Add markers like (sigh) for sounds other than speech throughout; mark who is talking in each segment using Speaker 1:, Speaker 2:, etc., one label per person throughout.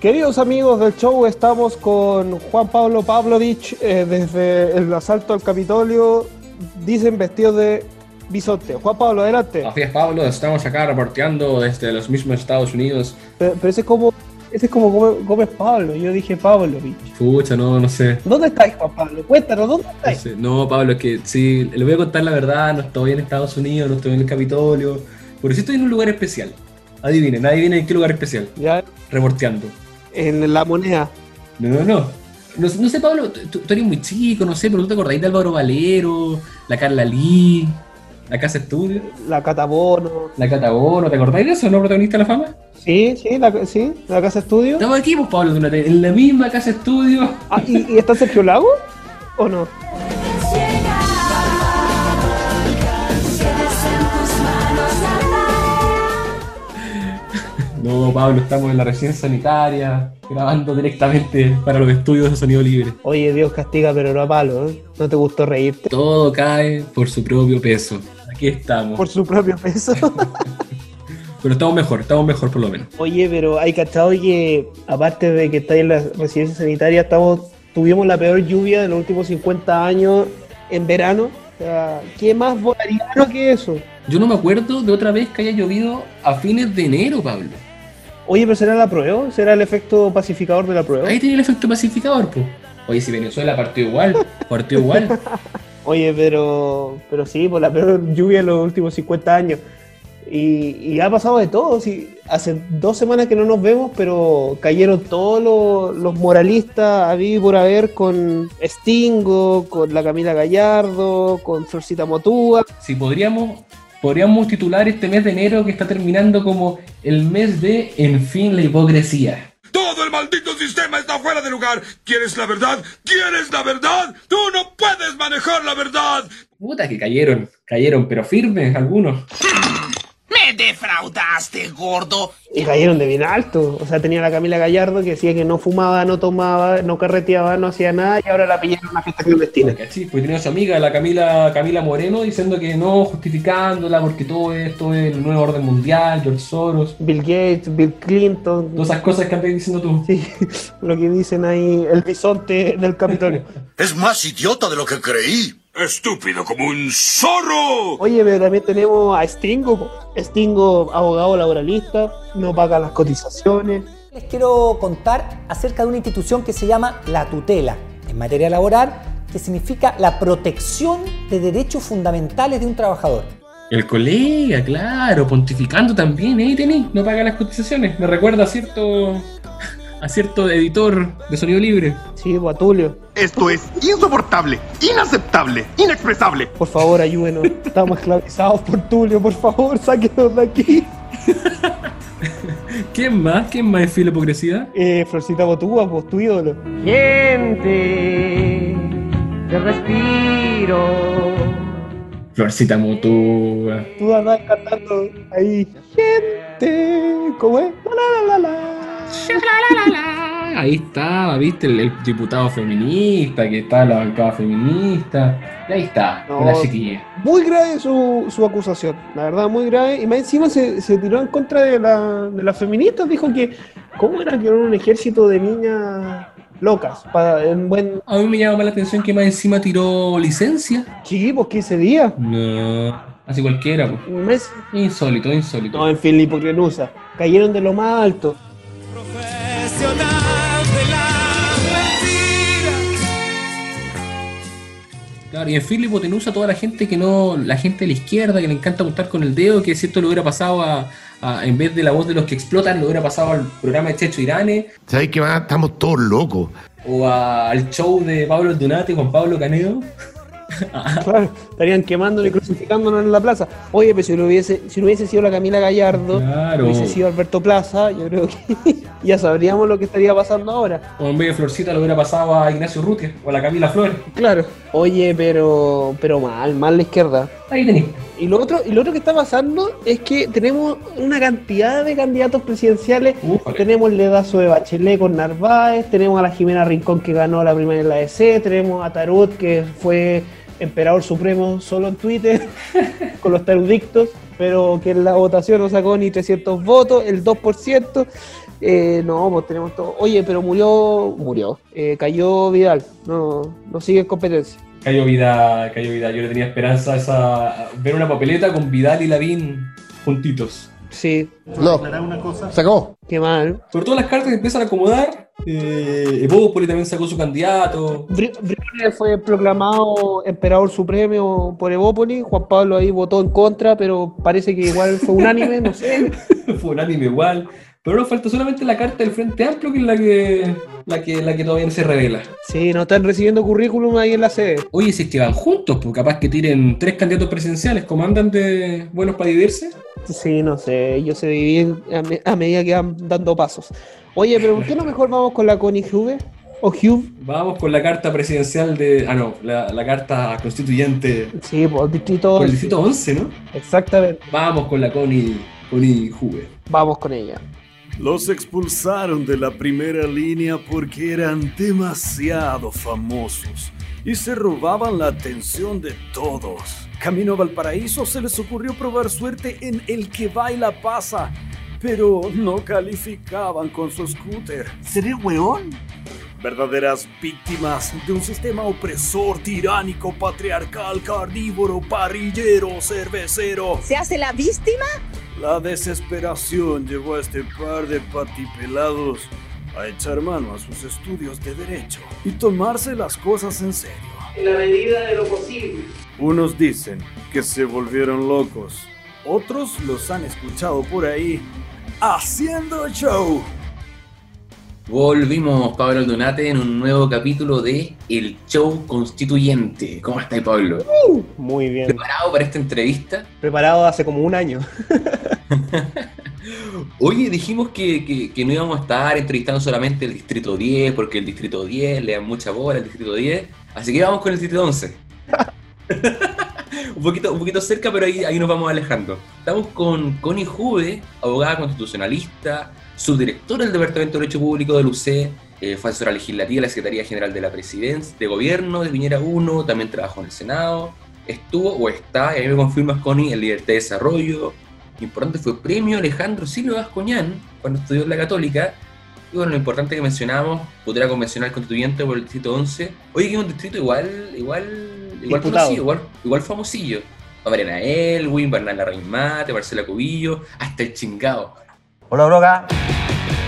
Speaker 1: Queridos amigos del show, estamos con Juan Pablo Pavlovich eh, desde el asalto al Capitolio, dicen vestidos de bisonte. Juan Pablo, adelante.
Speaker 2: Así es, Pablo, estamos acá reporteando desde los mismos Estados Unidos.
Speaker 1: Pero, pero ese es como, ese es como Gómez, Gómez Pablo, yo dije Pavlovich.
Speaker 2: Pucha, no, no sé.
Speaker 1: ¿Dónde estáis, Juan Pablo? Cuéntanos, ¿dónde
Speaker 2: No,
Speaker 1: estáis?
Speaker 2: sé. No, Pablo, es que sí, le voy a contar la verdad, no estoy en Estados Unidos, no estoy en el Capitolio, pero sí estoy en un lugar especial. Adivinen, adivinen en qué lugar especial.
Speaker 1: Ya,
Speaker 2: Reporteando.
Speaker 1: En la moneda.
Speaker 2: No, no, no. No, sé- no sé, Pablo, tú, tú eres muy chico, no sé, pero tú te acordáis de Álvaro Valero, la Carla Lee, la Casa Estudio,
Speaker 1: La Catabono.
Speaker 2: la Catabono, ¿te acordáis de eso, no, protagonista de la fama?
Speaker 1: Sí, sí, la, sí, la Casa Estudio.
Speaker 2: Estamos aquí, pues, Pablo, en la misma Casa Estudio.
Speaker 1: Ah, ¿y, ¿Y está Sergio Lago? ¿O no?
Speaker 2: No, Pablo, estamos en la residencia sanitaria, grabando directamente para los estudios de sonido libre.
Speaker 1: Oye, Dios castiga, pero no a palo, ¿eh? ¿No te gustó reírte?
Speaker 2: Todo cae por su propio peso. Aquí estamos.
Speaker 1: Por su propio peso. (laughs)
Speaker 2: Pero estamos mejor, estamos mejor por lo menos.
Speaker 1: Oye, pero hay cachado que, aparte de que estáis en la residencia sanitaria, estamos, tuvimos la peor lluvia de los últimos 50 años en verano. O sea, ¿qué más bolariano que eso?
Speaker 2: Yo no me acuerdo de otra vez que haya llovido a fines de enero, Pablo.
Speaker 1: Oye, pero ¿será la prueba? ¿Será el efecto pacificador de la prueba?
Speaker 2: Ahí tenía el efecto pacificador, pues. Oye, si Venezuela partió igual, partió igual. (laughs)
Speaker 1: Oye, pero, pero sí, por la peor lluvia de los últimos 50 años. Y, y ha pasado de todo. Sí, hace dos semanas que no nos vemos, pero cayeron todos los, los moralistas a vivir por haber con Stingo, con la Camila Gallardo, con Florcita Motúa.
Speaker 2: Si podríamos, podríamos titular este mes de enero que está terminando como el mes de En fin la hipocresía.
Speaker 3: Todo el maldito sistema está fuera de lugar. ¿Quieres la verdad? ¿Quieres la verdad? Tú no puedes manejar la verdad.
Speaker 2: Puta que cayeron, cayeron, pero firmes algunos. (laughs)
Speaker 4: ¡Me defraudaste, gordo!
Speaker 1: Y cayeron de bien alto. O sea, tenía la Camila Gallardo que decía que no fumaba, no tomaba, no carreteaba, no hacía nada y ahora la pillaron en una fiesta clandestina.
Speaker 2: ¿Cachai? Pues tenía a su amiga, la Camila, Camila Moreno, diciendo que no, justificándola porque todo esto es el nuevo orden mundial, George Soros,
Speaker 1: Bill Gates, Bill Clinton,
Speaker 2: todas esas cosas que andas diciendo tú.
Speaker 1: Sí, (laughs) lo que dicen ahí, el bisonte del Capitolio.
Speaker 3: Es más idiota de lo que creí. Estúpido como un zorro.
Speaker 1: Oye, pero también tenemos a Stingo. Stingo, abogado laboralista, no paga las cotizaciones.
Speaker 5: Les quiero contar acerca de una institución que se llama la tutela en materia laboral, que significa la protección de derechos fundamentales de un trabajador.
Speaker 2: El colega, claro, pontificando también, ahí tenés, no paga las cotizaciones. Me recuerda a cierto, a cierto editor de sonido libre.
Speaker 1: Sí, pues, a Tulio.
Speaker 6: Esto es insoportable, inaceptable, inexpresable.
Speaker 1: Por favor, ayúdenos. Estamos esclavizados por Tulio, por favor, sáquenos de aquí. (laughs)
Speaker 2: ¿Quién más? ¿Quién más es filo hipocresía?
Speaker 1: Eh, Florcita Botúa, pues tu ídolo. Gente, te respiro.
Speaker 2: Florcita Motúa.
Speaker 1: Tú andas cantando ahí. Gente, ¿cómo es? La, la, la, la.
Speaker 2: Ahí estaba, viste, el, el diputado feminista, que está en la bancada feminista. Y ahí está,
Speaker 1: No.
Speaker 2: con la chiquilla.
Speaker 1: Muy grave su, su acusación, la verdad, muy grave. Y más encima se, se tiró en contra de, la, de las feministas. Dijo que, ¿cómo era que era un ejército de niñas locas? Para, en buen.
Speaker 2: A mí me llama más la atención que más encima tiró licencia.
Speaker 1: Sí, pues 15 días.
Speaker 2: No, así cualquiera, pues.
Speaker 1: Un mes.
Speaker 2: Insólito, insólito.
Speaker 1: No, en fin, la. Cayeron de lo más alto.
Speaker 2: Claro, y en fin, la hipotenusa toda la gente que no, la gente de la izquierda que le encanta apuntar con el dedo, que si esto le hubiera pasado a, a- en vez de la voz de los que explotan, le hubiera pasado al programa de Checho Irane
Speaker 6: ¿Sabes qué más? Estamos todos locos.
Speaker 2: o a- al show de Pablo Donate con Pablo Canedo. (laughs)
Speaker 1: Claro, estarían quemándonos y crucificándonos en la plaza. Oye, pero si no hubiese, si no hubiese sido la Camila Gallardo,
Speaker 2: Claro.
Speaker 1: hubiese sido Alberto Plaza, yo creo que ya sabríamos lo que estaría pasando ahora.
Speaker 2: O en vez de Florcita le hubiera pasado a Ignacio Rutia o a la Camila Flores.
Speaker 1: Claro. Oye, pero pero mal, mal la izquierda.
Speaker 2: Ahí tenéis.
Speaker 1: Y lo otro, y lo otro que está pasando es que tenemos una cantidad de candidatos presidenciales. Tenemos el dedazo de Bachelet con Narváez, tenemos a la Jimena Rincón que ganó la primera en la EC, tenemos a Tarut que fue emperador supremo solo en Twitter (laughs) con los tarudictos, pero que en la votación no sacó ni 300 votos, el 2%.
Speaker 7: Eh, no, pues tenemos todo. Oye, pero murió, murió. Eh, cayó Vidal. No, no sigue en competencia.
Speaker 8: Cayó vida, cayó vida. Yo le tenía esperanza a esa, a ver una papeleta con Vidal y Lavín juntitos.
Speaker 7: Sí,
Speaker 6: No, se acabó.
Speaker 7: qué mal.
Speaker 8: Sobre todo las cartas empiezan a acomodar. Eh, Evópoli también sacó su candidato.
Speaker 7: Bri- Briones fue proclamado emperador supremo por Evópoli. Juan Pablo ahí votó en contra, pero parece que igual fue unánime, no sé. (laughs)
Speaker 8: Fue un anime igual. Pero nos falta solamente la carta del Frente Amplio, que es la que, la que, la que todavía no se revela.
Speaker 7: Sí, no están recibiendo currículum ahí en la sede.
Speaker 8: Oye, si es que van juntos, pues capaz que tiren tres candidatos presidenciales, ¿cómo andan de buenos para dividirse?
Speaker 7: Sí, no sé, ellos se dividen a, me- a medida que van dando pasos. Oye, pero ¿por qué no mejor vamos con la Connie Huve? ¿O Hugh?
Speaker 8: Vamos con la carta presidencial de. Ah, no, la, la carta constituyente
Speaker 7: Sí, por distrito.
Speaker 8: por el
Speaker 7: 11.
Speaker 8: distrito 11, ¿no?
Speaker 7: Exactamente.
Speaker 8: Vamos con la Connie, Connie Juve.
Speaker 7: Vamos con ella.
Speaker 9: Los expulsaron de la primera línea porque eran demasiado famosos y se robaban la atención de todos. Camino a Valparaíso se les ocurrió probar suerte en el que baila pasa, pero no calificaban con su scooter.
Speaker 1: ¿Seré hueón?
Speaker 9: Verdaderas víctimas de un sistema opresor, tiránico, patriarcal, carnívoro, parrillero, cervecero.
Speaker 10: ¿Se hace la víctima?
Speaker 9: La desesperación llevó a este par de patipelados a echar mano a sus estudios de derecho y tomarse las cosas en serio.
Speaker 7: En la medida de lo posible.
Speaker 9: Unos dicen que se volvieron locos, otros los han escuchado por ahí haciendo show.
Speaker 8: Volvimos, Pablo Aldunate, en un nuevo capítulo de El Show Constituyente. ¿Cómo estás, Pablo?
Speaker 7: Muy bien.
Speaker 8: ¿Preparado para esta entrevista?
Speaker 7: Preparado hace como un año. (laughs)
Speaker 8: Oye, dijimos que, que- que no íbamos a estar entrevistando solamente el Distrito 10, porque el Distrito 10 le dan mucha bola al Distrito 10, así que vamos con el Distrito 11. (laughs) un, poquito, un poquito cerca, pero ahí, ahí nos vamos alejando. Estamos con Connie Juve, abogada constitucionalista, subdirectora del Departamento de Derecho Público del UC, eh, fue asesora legislativa de la Secretaría General de la Presidencia, de Gobierno de Piñera 1, también trabajó en el Senado, estuvo o está, y a mí me confirmas, Connie, en Libertad de Desarrollo, importante fue premio Alejandro Silva Vascoñán cuando estudió en la Católica. Y bueno, lo importante que mencionamos, pudiera convencional constituyente por el distrito 11. Oye, que es un distrito igual, igual, igual conocido, igual, igual famosillo. A Mariana Elwin, Bernarda Mate, Marcela Cubillo, hasta el chingado.
Speaker 11: Hola, broca.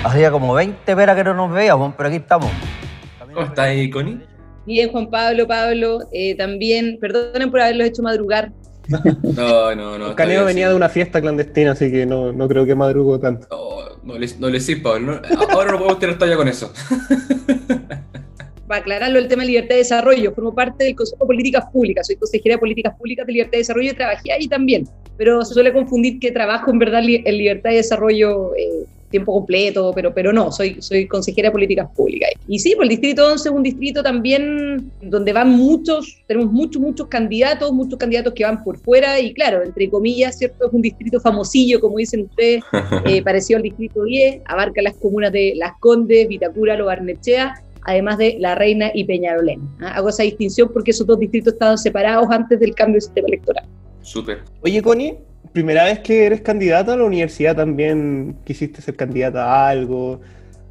Speaker 11: Hacía como 20 peras que no nos veíamos, pero aquí estamos.
Speaker 8: ¿Cómo está ahí, Connie?
Speaker 10: Bien, Juan Pablo, Pablo, eh, también, perdonen por haberlos hecho madrugar.
Speaker 8: No, no, no.
Speaker 7: Caneo venía de una fiesta clandestina, así que no, no creo que madrugo tanto.
Speaker 8: No, no le, no le sí, Pablo. no- ahora no podemos tener talla con eso. (laughs)
Speaker 10: Para aclararlo, el tema de libertad de desarrollo, formo parte del Consejo de Políticas Públicas, soy consejera de Políticas Públicas de Libertad de Desarrollo y trabajé ahí también, pero se suele confundir que trabajo en verdad en Libertad de Desarrollo eh, tiempo completo, pero, pero no, soy, soy consejera de Políticas Públicas. Y sí, pues el Distrito 11 es un distrito también donde van muchos, tenemos muchos, muchos candidatos, muchos candidatos que van por fuera y claro, entre comillas, ¿cierto? Es un distrito famosillo, como dicen ustedes, (laughs) eh, parecido al Distrito 10, abarca las comunas de Las Condes, Vitacura, Lo Barnechea, además de La Reina y Peñarolén. ¿ah? Hago esa distinción porque esos dos distritos estaban separados antes del cambio de sistema electoral.
Speaker 8: Súper.
Speaker 7: Oye, Connie, primera vez que eres candidata a la universidad también quisiste ser candidata a algo,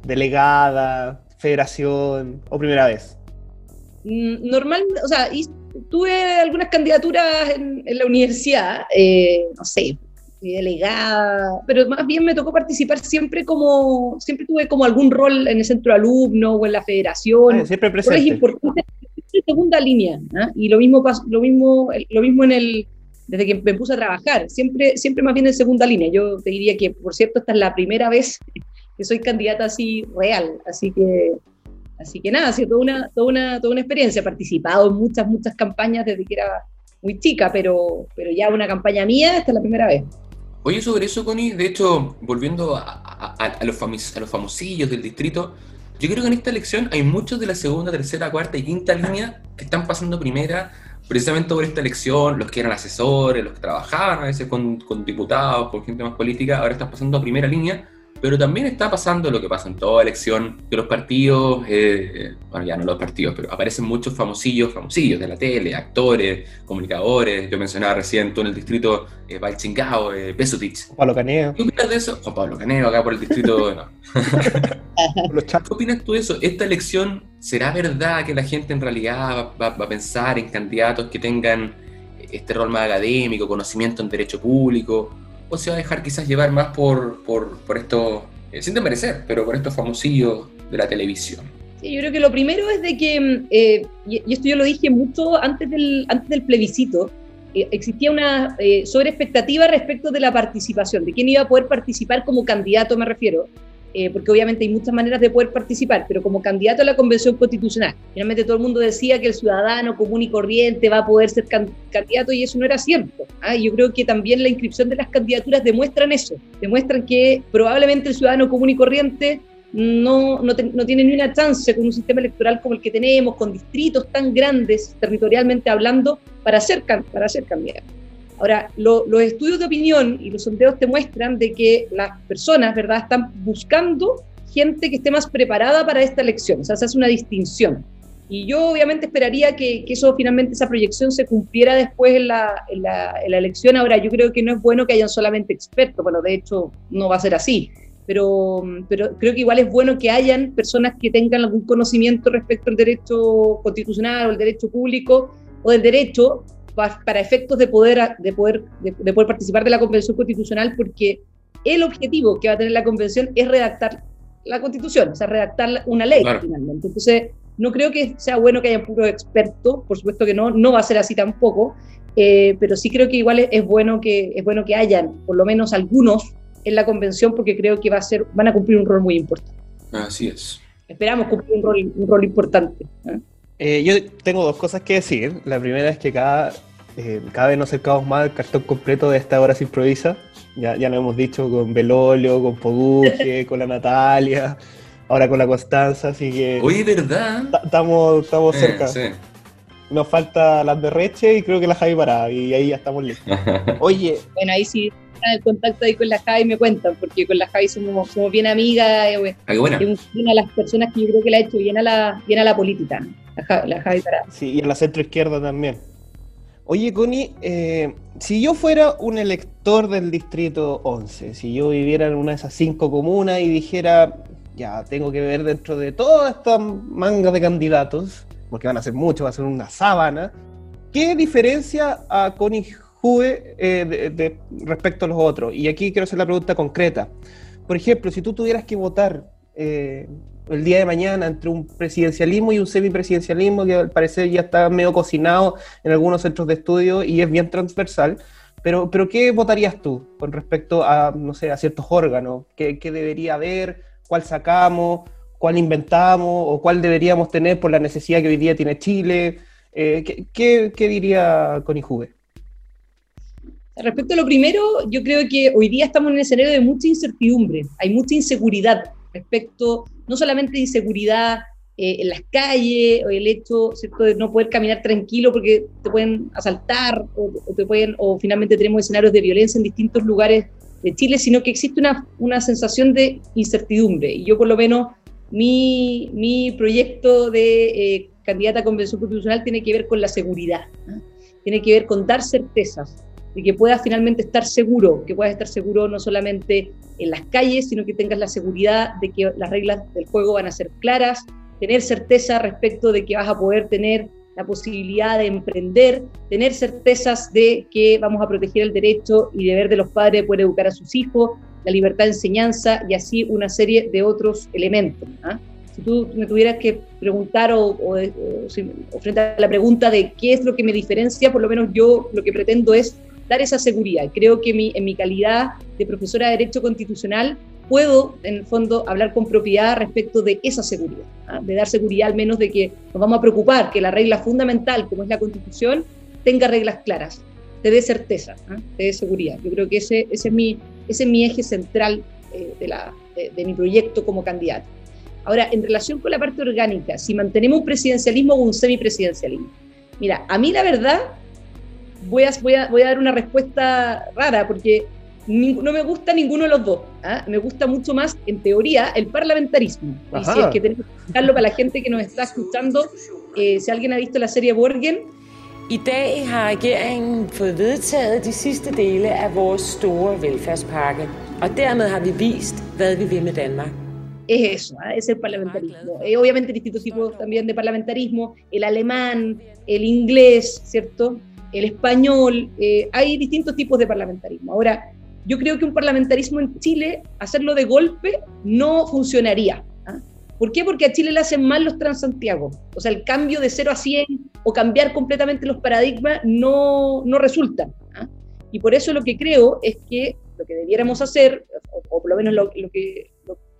Speaker 7: delegada, federación, o primera vez.
Speaker 10: Mm, Normal, o sea, tuve algunas candidaturas en, en la universidad, eh, no sé, fui delegada, pero más bien me tocó participar siempre como, siempre tuve como algún rol en el centro de alumnos o en la federación.
Speaker 7: Ah, siempre presente.
Speaker 10: importantes en segunda línea. ¿ah? Y lo mismo, lo mismo, lo mismo en el, desde que me puse a trabajar, siempre, siempre más bien en segunda línea. Yo te diría que, por cierto, esta es la primera vez que soy candidata así real, así que, así que nada, ha sido toda una, toda una, toda una experiencia. He participado en muchas, muchas campañas desde que era muy chica, pero, pero ya una campaña mía, esta es la primera vez.
Speaker 8: Oye, sobre eso, Connie, de hecho, volviendo a, a- a- los, famis- a los famosillos del distrito, yo creo que en esta elección hay muchos de la segunda, tercera, cuarta y quinta línea que están pasando primera precisamente por esta elección, los que eran asesores, los que trabajaban a veces con, con diputados, con gente más política, ahora están pasando a primera línea Pero también está pasando lo que pasa en toda elección, que los partidos, eh, bueno, ya no los partidos, pero aparecen muchos famosillos, famosillos de la tele, actores, comunicadores. Yo mencionaba recién tú en el distrito eh, Valchingao, eh, Pesutich.
Speaker 7: Pablo Caneo.
Speaker 8: ¿Qué opinas de eso? Juan Pablo Caneo, acá por el distrito. (laughs) no. ¿Qué opinas tú de eso? ¿Esta elección será verdad que la gente en realidad va, va a pensar en candidatos que tengan este rol más académico, conocimiento en derecho público? O se va a dejar quizás llevar más por, por, por esto, eh, sin pero por estos famosillos de la televisión?
Speaker 10: Sí, yo creo que lo primero es de que, mm, eh, y esto yo lo dije mucho antes del, antes del plebiscito, eh, existía una eh, sobreexpectativa respecto de la participación, de quién iba a poder participar como candidato, me refiero, eh, porque obviamente hay muchas maneras de poder participar, pero como candidato a la Convención Constitucional. Finalmente todo el mundo decía que el ciudadano común y corriente va a poder ser can candidato y eso no era cierto. ¿ah? Yo creo que también la inscripción de las candidaturas demuestran eso, demuestran que probablemente el ciudadano común y corriente no, no, tiene ni una chance con un sistema electoral como el que tenemos, con distritos tan grandes territorialmente hablando, para ser, para ser candidato. Ahora, lo, los estudios de opinión y los sondeos te muestran de que las personas, ¿verdad?, están buscando gente que esté más preparada para esta elección, o sea, se hace una distinción. Y yo obviamente esperaría que, eso finalmente, esa proyección se cumpliera después en la, la elección. Ahora, yo creo que no es bueno que hayan solamente expertos, bueno, de hecho, no va a ser así pero, pero creo que igual es bueno que hayan personas que tengan algún conocimiento respecto al derecho constitucional o el derecho público o del derecho para efectos de poder, de, poder, de, de, poder participar de la Convención Constitucional, porque el objetivo que va a tener la Convención es redactar la Constitución, o sea, redactar una ley claro. finalmente. Entonces, no creo que sea bueno que haya puros expertos, por supuesto que no, no va a ser así tampoco, eh, pero sí creo que igual es, es, bueno que, es bueno que hayan por lo menos algunos en la convención porque creo que va a ser, van a cumplir un rol muy importante.
Speaker 8: Así es.
Speaker 10: Esperamos cumplir un rol, un rol importante. ¿eh?
Speaker 7: Eh, yo tengo dos cosas que decir. La primera es que cada, eh, cada vez nos acercamos más al cartón completo de esta hora se improvisa. Ya, ya lo hemos dicho con Belolio, con Poguche, (laughs) con la Natalia, ahora con la Constanza, así que...
Speaker 8: Oye, ¿verdad?
Speaker 7: Estamos, estamos cerca. Sí. Nos falta las de Reche y creo que la Javi Parada, y ahí ya estamos listos. (laughs) Oye...
Speaker 10: Bueno, ahí sí el contacto ahí con la Javi me cuentan, porque con la Javi somos, somos bien amigas. Eh. Es una de las personas que yo creo que la ha hecho bien a la, bien a la política, ¿no? La, Javi, la Javi Parada.
Speaker 7: Sí, y en la centro izquierda también. Oye, Connie, eh, si yo fuera un elector del distrito 11, si yo viviera en una de esas cinco comunas y dijera, ya, tengo que ver dentro de toda esta manga de candidatos, porque van a ser muchos, va a ser una sábana, ¿qué diferencia a Connie Juve eh, respecto a los otros. Y aquí quiero hacer la pregunta concreta. Por ejemplo, si tú tuvieras que votar eh, el día de mañana entre un presidencialismo y un semipresidencialismo, que al parecer ya está medio cocinado en algunos centros de estudio y es bien transversal, pero, pero ¿qué votarías tú con respecto a, no sé, a ciertos órganos? ¿Qué, debería haber? ¿Cuál sacamos? ¿Cuál inventamos? ¿O cuál deberíamos tener por la necesidad que hoy día tiene Chile? Eh, ¿qué, qué, qué, diría Conijuve?
Speaker 10: Respecto a lo primero, yo creo que hoy día estamos en un escenario de mucha incertidumbre, hay mucha inseguridad respecto, no solamente inseguridad eh, en las calles, o el hecho ¿cierto? de no poder caminar tranquilo porque te pueden asaltar, o, te pueden, o finalmente tenemos escenarios de violencia en distintos lugares de Chile, sino que existe una, una sensación de incertidumbre. Y yo por lo menos, mi, mi proyecto de eh, candidata a convención constitucional tiene que ver con la seguridad, tiene que ver con dar certezas de que puedas finalmente estar seguro, que puedas estar seguro no solamente en las calles, sino que tengas la seguridad de que las reglas del juego van a ser claras, tener certeza respecto de que vas a poder tener la posibilidad de emprender, tener certezas de que vamos a proteger el derecho y deber de los padres de poder educar a sus hijos, la libertad de enseñanza y así una serie de otros elementos. ¿ah? Si tú me tuvieras que preguntar o, o, o, o frente a la pregunta de qué es lo que me diferencia, por lo menos yo lo que pretendo es dar esa seguridad. Creo que mi, en mi calidad de profesora de Derecho Constitucional puedo, en el fondo, hablar con propiedad respecto de esa seguridad, ¿ah? de dar seguridad al menos de que nos vamos a preocupar que la regla fundamental, como es la Constitución, tenga reglas claras, te dé certeza, ¿ah? te dé seguridad. Yo creo que ese, ese, es, mi, ese es mi eje central eh, de, la, de, de mi proyecto como candidato. Ahora, en relación con la parte orgánica, si mantenemos un presidencialismo o un semipresidencialismo. Mira, a mí la verdad voy a, voy, a, voy a dar una respuesta rara, porque no me gusta ninguno de los dos. ¿ah? Me gusta mucho más, en teoría, el parlamentarismo. Y si es que tenemos que explicarlo para la gente que nos está escuchando, eh, si alguien ha visto la serie Borgen.
Speaker 12: I dag har regeringen fået vedtaget de sidste dele af vores store velfærdspakke, og dermed har vi vist, hvad vi vil med Danmark.
Speaker 10: Es eso, ¿ah? es el parlamentarismo. Eh, obviamente distintos tipos también de parlamentarismo, el alemán, el inglés, ¿cierto? El español, eh, hay distintos tipos de parlamentarismo. Ahora, yo creo que un parlamentarismo en Chile, hacerlo de golpe, no funcionaría. ¿ah? ¿Por qué? Porque a Chile le hacen mal los Transantiago. O sea, el cambio de 0 a 100 o cambiar completamente los paradigmas no, no resulta. ¿ah? Y por eso lo que creo es que lo que debiéramos hacer, o, por lo menos lo, que,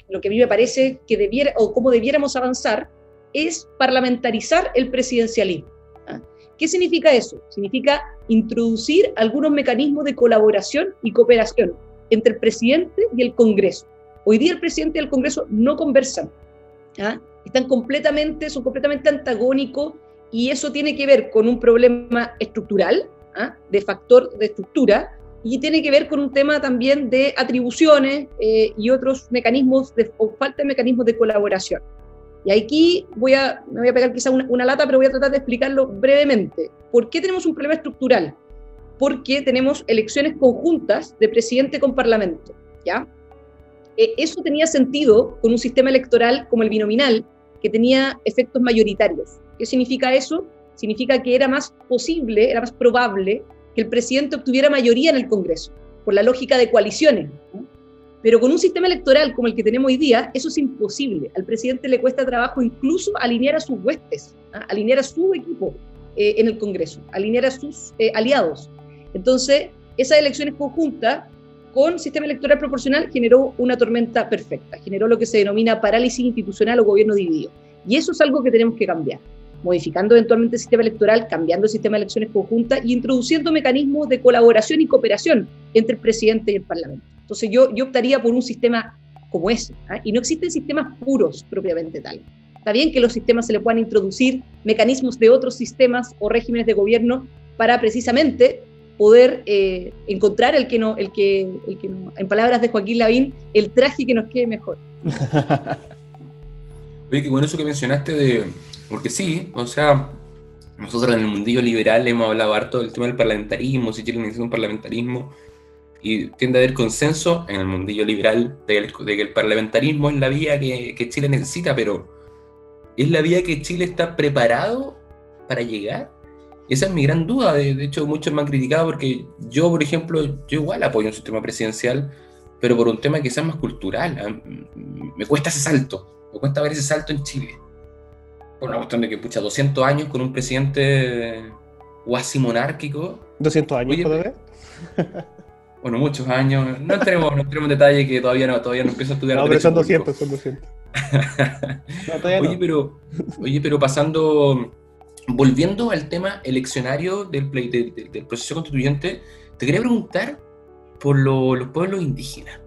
Speaker 10: lo, que a mí me parece que debiera, o cómo debiéramos avanzar, es parlamentarizar el presidencialismo. ¿Qué significa eso? Significa introducir algunos mecanismos de colaboración y cooperación entre el presidente y el Congreso. Hoy día el presidente y el Congreso no conversan, ¿ah? están completamente, son completamente antagónicos y eso tiene que ver con un problema estructural, ¿ah? de factor de estructura, y tiene que ver con un tema también de atribuciones eh, y otros mecanismos, de, o falta de mecanismos de colaboración. Y aquí voy a, me voy a pegar quizá una, lata, pero voy a tratar de explicarlo brevemente. ¿Por qué tenemos un problema estructural? Porque tenemos elecciones conjuntas de presidente con parlamento, ¿ya? Eh, eso tenía sentido con un sistema electoral como el binominal, que tenía efectos mayoritarios. ¿Qué significa eso? Significa que era más posible, era más probable que el presidente obtuviera mayoría en el Congreso, por la lógica de coaliciones. Pero con un sistema electoral como el que tenemos hoy día, eso es imposible. Al presidente le cuesta trabajo incluso alinear a sus huestes, ¿ah? alinear a su equipo eh, en el Congreso, alinear a sus eh, aliados. Entonces, esas elecciones conjuntas con sistema electoral proporcional generó una tormenta perfecta, generó lo que se denomina parálisis institucional o gobierno dividido. Y eso es algo que tenemos que cambiar, modificando eventualmente el sistema electoral, cambiando el sistema de elecciones conjuntas y introduciendo mecanismos de colaboración y cooperación entre el presidente y el Parlamento. Entonces yo, yo optaría por un sistema como ese. ¿ah? Y no existen sistemas puros propiamente tal. Está bien que los sistemas se le puedan introducir mecanismos de otros sistemas o regímenes de gobierno para precisamente poder eh, encontrar el que no, el que, el que no, en palabras de Joaquín Lavín, el traje que nos quede mejor. (laughs)
Speaker 8: Oye, qué bueno eso que mencionaste de, porque sí, o sea, nosotros en el mundillo liberal hemos hablado harto del tema del parlamentarismo, si Chile necesita un parlamentarismo, y tiende a haber consenso en el mundillo liberal de, que el parlamentarismo es la vía que, Chile necesita, pero ¿es la vía que Chile está preparado para llegar? Esa es mi gran duda. De, hecho, muchos me han criticado porque yo, por ejemplo, yo igual apoyo un sistema presidencial, pero por un tema sea más cultural. Me cuesta ese salto, me cuesta ver ese salto en Chile. Por una cuestión de que, pucha, 200 años con un presidente cuasi monárquico.
Speaker 7: ¿200 años, Oye, (laughs)
Speaker 8: bueno, muchos años. No entremos, no entremos en detalle que todavía no, todavía no empiezo a estudiar.
Speaker 7: No, pero son 200, son 200. (laughs)
Speaker 8: oye, pero, oye, pero pasando, volviendo al tema eleccionario del, del, proceso constituyente, te quería preguntar por los pueblos indígenas.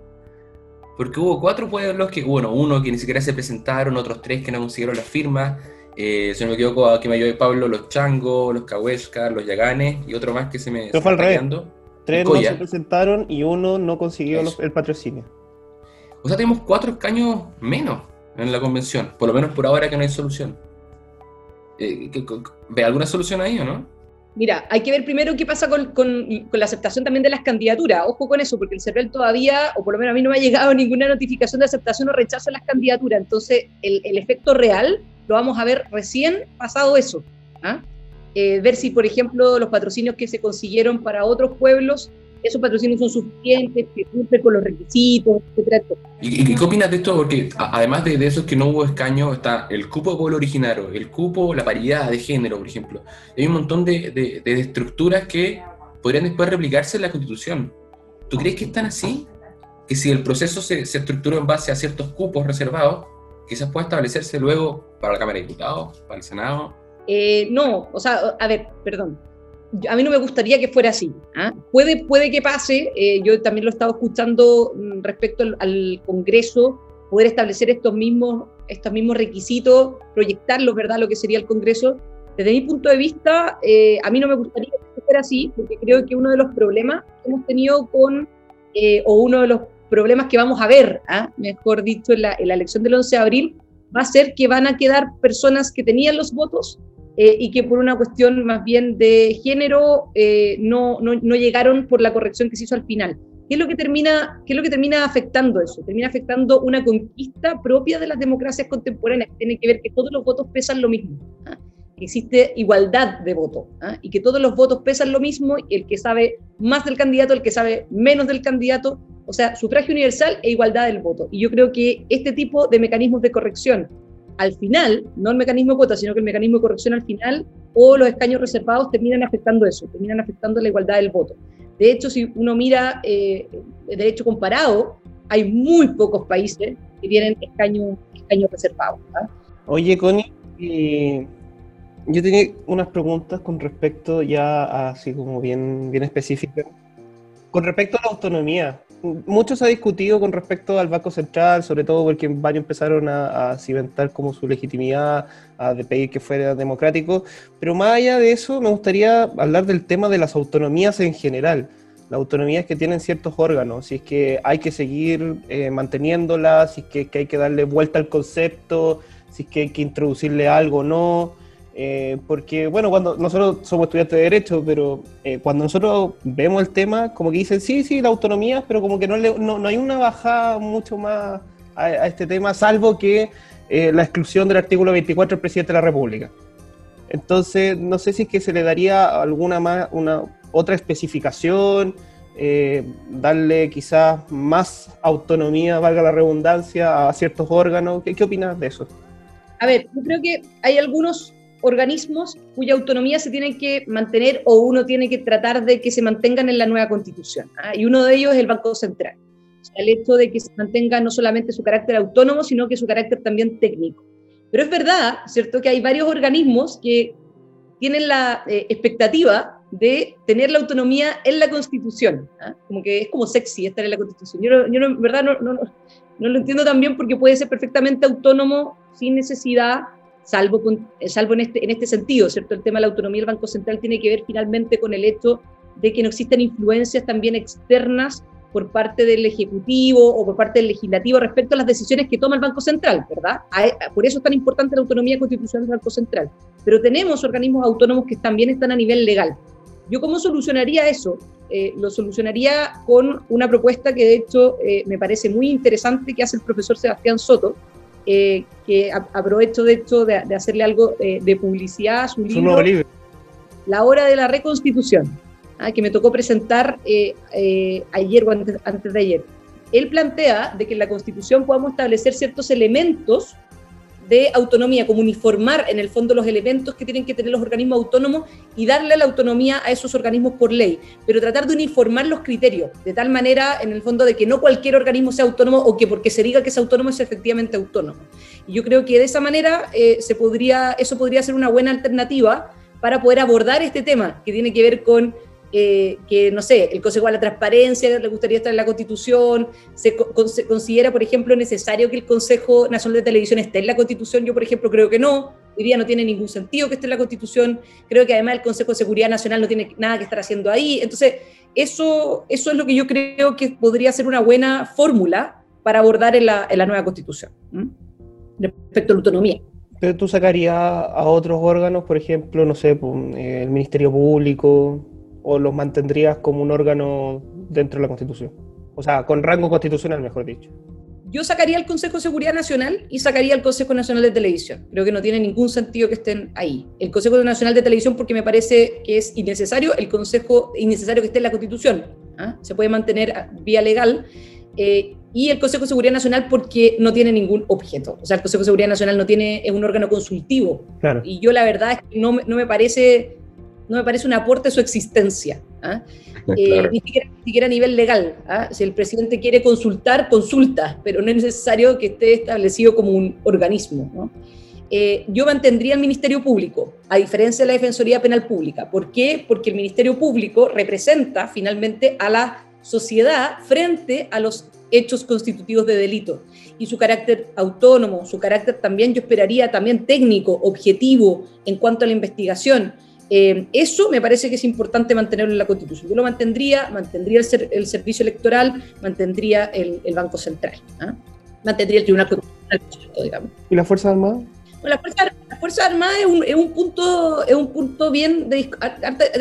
Speaker 8: Porque hubo cuatro pueblos que, bueno, uno que ni siquiera se presentaron, otros tres que no consiguieron las firmas. Eh, si no me equivoco, aquí me ayudó Pablo, los changos, los cahuescas, los yaganes y otro más que se me
Speaker 7: está fallando. Tres no se presentaron y uno no consiguió el patrocinio.
Speaker 8: O sea, tenemos cuatro escaños menos en la convención, por lo menos por ahora que no hay solución. Eh, ¿Ve alguna solución ahí o no?
Speaker 10: Mira, hay que ver primero qué pasa con, la aceptación también de las candidaturas. Ojo con eso, porque el CERVEL todavía, o por lo menos a mí no me ha llegado (laughs) ninguna notificación de aceptación o rechazo de las candidaturas. Entonces, el, el efecto real lo vamos a ver recién pasado eso. ¿ah? Eh, ver si, por ejemplo, los patrocinios que se consiguieron para otros pueblos, esos patrocinios son suficientes, que cumplen con los requisitos, etcétera.
Speaker 8: ¿Y, qué opinas de esto? Porque además de, de eso que no hubo escaño, está el cupo de pueblo originario, el cupo, la paridad de género, por ejemplo. Hay un montón de, de, de estructuras que podrían después replicarse en la Constitución. ¿Tú crees que están así? Que si el proceso se, se en base a ciertos cupos reservados, quizás pueda establecerse luego para la Cámara de Diputados, para el Senado,
Speaker 10: eh, no, o sea, a ver, perdón. A mí no me gustaría que fuera así. ¿ah? Puede, puede que pase, eh, yo también lo he estado escuchando mm, respecto al, Congreso, poder establecer estos mismos, estos mismos requisitos, proyectarlos, ¿verdad?, lo que sería el Congreso. Desde mi punto de vista, eh, a mí no me gustaría que fuera así, porque creo que uno de los problemas que hemos tenido con eh, o uno de los problemas que vamos a ver, ¿ah? mejor dicho, en la, elección del 11 de abril, va a ser que van a quedar personas que tenían los votos eh, y que por una cuestión más bien de género eh, no, no, no, llegaron por la corrección que se hizo al final. ¿Qué es, lo que termina, ¿Qué es lo que termina afectando eso? Termina afectando una conquista propia de las democracias contemporáneas, que tiene que ver que todos los votos pesan lo mismo. que existe igualdad de voto ¿ah? y que todos los votos pesan lo mismo, el que sabe más del candidato, el que sabe menos del candidato, o sea, sufragio universal e igualdad del voto. Y yo creo que este tipo de mecanismos de corrección, al final, no el mecanismo de cuota, sino que el mecanismo de corrección al final, o los escaños reservados, terminan afectando eso, terminan afectando la igualdad del voto. De hecho, si uno mira eh, de derecho comparado, hay muy pocos países que tienen escaños escaño reservados. ¿ah?
Speaker 7: Oye, Connie, yo tenía unas preguntas con respecto ya así como bien, bien específicas. Con respecto a la autonomía, mucho se ha discutido con respecto al Banco Central, sobre todo porque varios empezaron a, cimentar como su legitimidad, a pedir que fuera democrático, pero más allá de eso me gustaría hablar del tema de las autonomías en general. Las autonomías que tienen ciertos órganos, si es que hay que seguir eh, manteniéndolas, si es que, que hay que darle vuelta al concepto, si es que hay que introducirle algo o no. Eh, porque, bueno, cuando nosotros somos estudiantes de Derecho, pero eh, cuando nosotros vemos el tema, como que dicen, sí, sí, la autonomía, pero como que no, no, hay una bajada mucho más a, este tema, salvo que eh, la exclusión del artículo 24 del presidente de la República. Entonces, no sé si es que se le daría alguna más, una otra especificación, darle quizás más autonomía, valga la redundancia, a ciertos órganos. ¿Qué, ¿Qué opinas de eso?
Speaker 10: A ver, yo creo que hay algunos organismos cuya autonomía se tiene que mantener o uno tiene que tratar de que se mantengan en la nueva constitución. ¿ah? Y uno de ellos es el Banco Central. el hecho de que se mantenga no solamente su carácter autónomo, sino que su carácter también técnico. Pero es verdad, ¿cierto?, que hay varios organismos que tienen la eh, expectativa de tener la autonomía en la Constitución. ¿ah? Como que es como sexy estar en la Constitución. Yo, yo en verdad no, no, no, lo entiendo también porque puede ser perfectamente autónomo sin necesidad salvo, eh, este, en este sentido, ¿cierto? El tema de la autonomía del Banco Central tiene que ver finalmente con el hecho de que no existen influencias también externas por parte del Ejecutivo o por parte del Legislativo respecto a las decisiones que toma el Banco Central, ¿verdad? Por eso es tan importante la autonomía constitucional del Banco Central. Pero tenemos organismos autónomos que también están a nivel legal. ¿Yo cómo solucionaría eso? Eh, lo solucionaría con una propuesta que de hecho eh, me parece muy interesante que hace el profesor Sebastián Soto, eh, que aprovecho de hecho de, hacerle algo eh, de publicidad a su libro, La Hora de la Reconstitución, ah, que me tocó presentar eh, ayer o antes, antes de ayer. Él plantea de que en la Constitución podamos establecer ciertos elementos de autonomía, como uniformar en el fondo los elementos que tienen que tener los organismos autónomos y darle la autonomía a esos organismos por ley, pero tratar de uniformar los criterios, de tal manera, en el fondo, de que no cualquier organismo sea autónomo o que porque se diga que es autónomo es efectivamente autónomo. Y yo creo que de esa manera eh, se podría, eso podría ser una buena alternativa para poder abordar este tema que tiene que ver con eh, que, no sé, el Consejo de la Transparencia le gustaría estar en la Constitución, se, considera, por ejemplo, necesario que el Consejo Nacional de Televisión esté en la Constitución, yo, por ejemplo, creo que no, hoy día no tiene ningún sentido que esté en la Constitución, creo que además el Consejo de Seguridad Nacional no tiene nada que estar haciendo ahí, entonces eso, eso es lo que yo creo que podría ser una buena fórmula para abordar en la, en la nueva Constitución, respecto a la autonomía.
Speaker 7: Pero tú sacarías a otros órganos, por ejemplo, no sé, el Ministerio Público, o los mantendrías como un órgano dentro de la Constitución? O sea, con rango constitucional, mejor dicho.
Speaker 10: Yo sacaría el Consejo de Seguridad Nacional y sacaría el Consejo Nacional de Televisión. Creo que no tiene ningún sentido que estén ahí. El Consejo Nacional de Televisión porque me parece que es innecesario, el Consejo innecesario que esté en la Constitución. ¿ah? Se puede mantener vía legal. Eh, y el Consejo de Seguridad Nacional porque no tiene ningún objeto. O sea, el Consejo de Seguridad Nacional no tiene, es un órgano consultivo. Claro. Y yo la verdad es que no, no me parece no me parece un aporte a su existencia, ¿ah? eh, ni, siquiera, a nivel legal. ¿ah? Si el presidente quiere consultar, consulta, pero no es necesario que esté establecido como un organismo. Eh, yo mantendría el Ministerio Público, a diferencia de la Defensoría Penal Pública. ¿Por qué? Porque el Ministerio Público representa finalmente a la sociedad frente a los hechos constitutivos de delito. Y su carácter autónomo, su carácter también, yo esperaría, también técnico, objetivo en cuanto a la investigación, Eh, eso me parece que es importante mantenerlo en la Constitución. Yo lo mantendría, mantendría el, el servicio electoral, mantendría el, el Banco Central, ¿ah? mantendría el Tribunal Constitucional, digamos.
Speaker 7: ¿Y las Fuerzas Armadas?
Speaker 10: la Fuerza, la fuerza Armada es un, es un, punto, es un punto bien, de,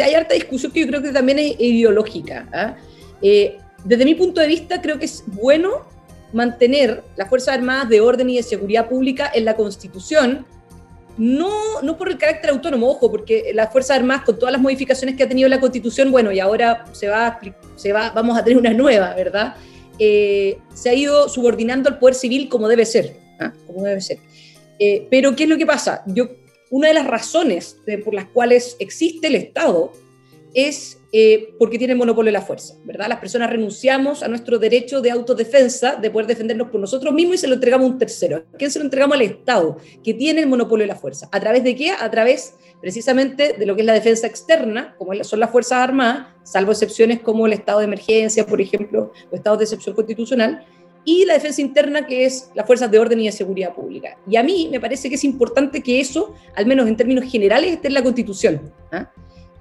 Speaker 10: hay harta discusión que yo creo que también es ideológica. ¿ah? Eh, desde mi punto de vista, creo que es bueno mantener las Fuerzas Armadas de orden y de seguridad pública en la Constitución, no, no por el carácter autónomo, ojo, porque las Fuerzas Armadas, con todas las modificaciones que ha tenido la Constitución, bueno, y ahora se va, se va, vamos a tener una nueva, ¿verdad? Eh, se ha ido subordinando al poder civil como debe ser, ¿ah? como debe ser. Eh, pero, ¿qué es lo que pasa? Yo, una de las razones por las cuales existe el Estado es eh, porque tiene el monopolio de la fuerza, ¿verdad? Las personas renunciamos a nuestro derecho de autodefensa, de poder defendernos por nosotros mismos y se lo entregamos a un tercero. ¿A quién se lo entregamos al Estado, que tiene el monopolio de la fuerza? ¿A través de qué? A través precisamente de lo que es la defensa externa, como son las Fuerzas Armadas, salvo excepciones como el estado de emergencia, por ejemplo, o estados de excepción constitucional, y la defensa interna, que es las fuerzas de orden y de seguridad pública. Y a mí me parece que es importante que eso, al menos en términos generales, esté en la Constitución. ¿ah?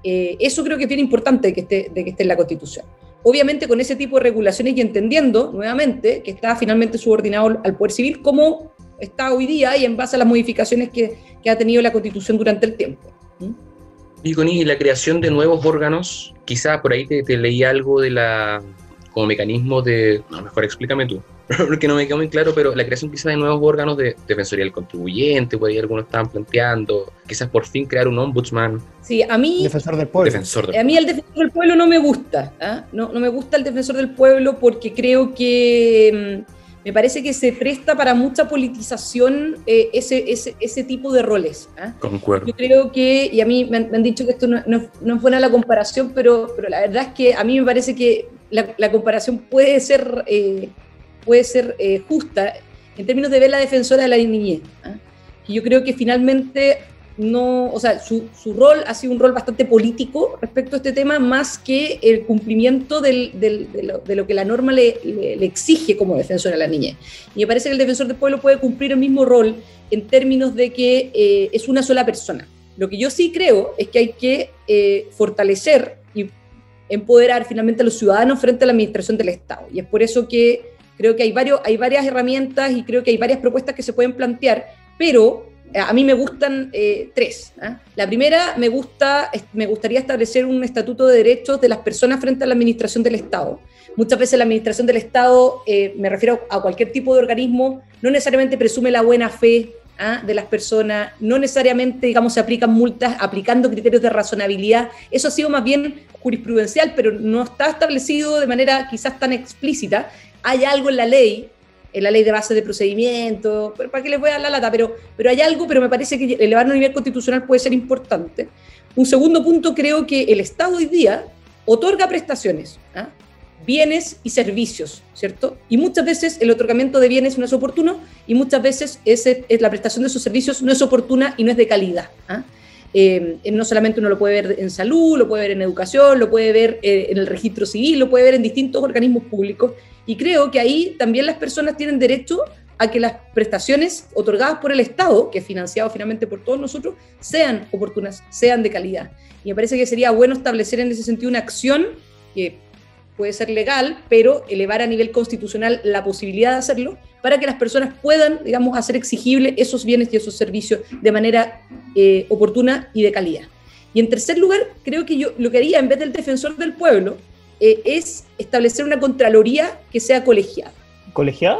Speaker 10: Eh, eso creo que es bien importante que, esté, que esté en la Constitución. Obviamente con ese tipo de regulaciones y entendiendo, nuevamente, que está finalmente subordinado al Poder Civil como está hoy día y en base a las modificaciones que, ha tenido la Constitución durante el tiempo.
Speaker 8: Y con la creación de nuevos órganos, quizá por ahí te, te leí algo de la como mecanismo de, no, mejor explícame tú, (laughs) porque no me quedó muy claro, pero la creación quizás de nuevos órganos de defensoría del contribuyente, por ahí algunos estaban planteando, quizás por fin crear un ombudsman.
Speaker 10: Sí, a mí...
Speaker 7: Defensor del pueblo.
Speaker 10: A mí el defensor del pueblo no me gusta, ¿ah? no, no me gusta el defensor del pueblo porque creo que... Mm, me parece que se presta para mucha politización eh, ese, ese, ese, tipo de roles. ¿ah?
Speaker 8: Concuerdo.
Speaker 10: Yo creo que, y a mí me han, dicho que esto no, no, no, es buena la comparación, pero, pero la verdad es que a mí me parece que la, comparación puede ser, eh, puede ser eh, justa en términos de ver la defensora de la niñez. ¿ah? Y yo creo que finalmente no, o sea, su, su, rol ha sido un rol bastante político respecto a este tema, más que el cumplimiento del, del, de, lo, que la norma le, le, le, exige como defensora de la niñez. Y me parece que el defensor del pueblo puede cumplir el mismo rol en términos de que eh, es una sola persona. Lo que yo sí creo es que hay que eh, fortalecer y empoderar finalmente a los ciudadanos frente a la administración del Estado. Y es por eso que creo que hay, varios, hay varias herramientas y creo que hay varias propuestas que se pueden plantear, pero eh, a mí me gustan eh, tres. ¿eh? La primera, me, gusta, me gustaría establecer un estatuto de derechos de las personas frente a la administración del Estado. Muchas veces la administración del Estado, eh, me refiero a cualquier tipo de organismo, no necesariamente presume la buena fe ¿ah? de las personas, no necesariamente, digamos, se aplican multas aplicando criterios de razonabilidad. Eso ha sido más bien jurisprudencial, pero no está establecido de manera quizás tan explícita. Hay algo en la ley, en la ley de base de procedimiento, para qué les voy a dar la lata, pero, pero hay algo, pero me parece que elevarlo a nivel constitucional puede ser importante. Un segundo punto, creo que el Estado hoy día otorga prestaciones. ¿ah? bienes y servicios, ¿cierto? Y muchas veces el otorgamiento de bienes no es oportuno y muchas veces ese, la prestación de esos servicios no es oportuna y no es de calidad. ¿ah? Eh, no solamente uno lo puede ver en salud, lo puede ver en educación, lo puede ver eh, en el registro civil, lo puede ver en distintos organismos públicos. Y creo que ahí también las personas tienen derecho a que las prestaciones otorgadas por el Estado, que es financiado finalmente por todos nosotros, sean oportunas, sean de calidad. Y me parece que sería bueno establecer en ese sentido una acción que puede ser legal, pero elevar a nivel constitucional la posibilidad de hacerlo para que las personas puedan, digamos, hacer exigible esos bienes y esos servicios de manera eh, oportuna y de calidad. Y en tercer lugar, creo que yo lo que haría en vez del defensor del pueblo eh, es establecer una contraloría que sea colegiada.
Speaker 7: ¿Colegiada?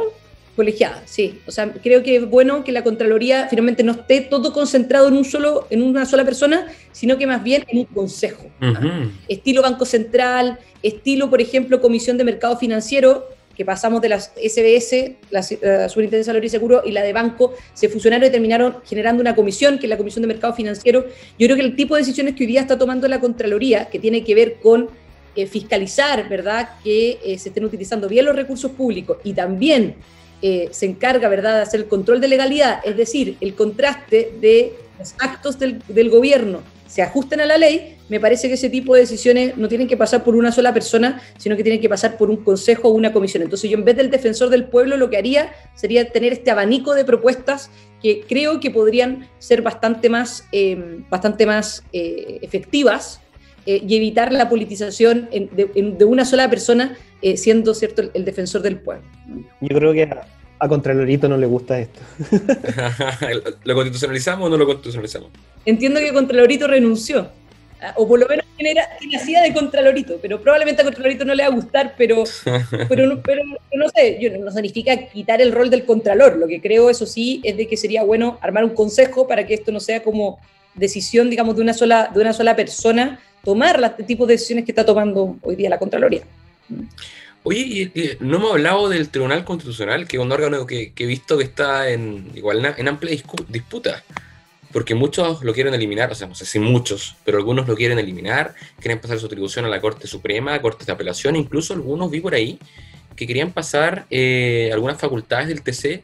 Speaker 10: Colegiada, sí. O sea, creo que es bueno que la Contraloría finalmente no esté todo concentrado en, un solo, en una sola persona, sino que más bien en un consejo. Uh -huh. Estilo Banco Central, estilo, por ejemplo, Comisión de Mercado Financiero, que pasamos de las SBS, la, la Superintendencia de Salud y Seguro, y la de Banco, se fusionaron y terminaron generando una comisión, que es la Comisión de Mercado Financiero. Yo creo que el tipo de decisiones que hoy día está tomando la Contraloría, que tiene que ver con eh, fiscalizar, ¿verdad?, que eh, se estén utilizando bien los recursos públicos y también eh, se encarga, ¿verdad?, de hacer el control de legalidad, es decir, el contraste de los actos del, gobierno se ajusten a la ley, me parece que ese tipo de decisiones no tienen que pasar por una sola persona, sino que tienen que pasar por un consejo o una comisión. Entonces yo en vez del defensor del pueblo lo que haría sería tener este abanico de propuestas que creo que podrían ser bastante más, bastante más efectivas eh, y evitar la politización de, una sola persona siendo cierto el, defensor del pueblo.
Speaker 7: Yo creo que a, a Contralorito no le gusta esto. (laughs)
Speaker 8: ¿Lo constitucionalizamos o no lo constitucionalizamos?
Speaker 10: Entiendo que Contralorito renunció o por lo menos quien, era, hacía de Contralorito, pero probablemente a Contralorito no le va a gustar, pero, (laughs) pero, no sé, yo, no significa quitar el rol del Contralor, lo que creo, eso sí, es de que sería bueno armar un consejo para que esto no sea como decisión, digamos, de una sola, de una sola persona, tomar este tipo de decisiones que está tomando hoy día la Contraloría.
Speaker 8: Oye, no hemos hablado del Tribunal Constitucional, que es un órgano que, he visto que está en, igual, en amplia disputa porque muchos lo quieren eliminar, o sea, no sé si muchos, pero algunos lo quieren eliminar, quieren pasar su atribución a la Corte Suprema, a Cortes de Apelación, incluso algunos vi por ahí que querían pasar eh, algunas facultades del TC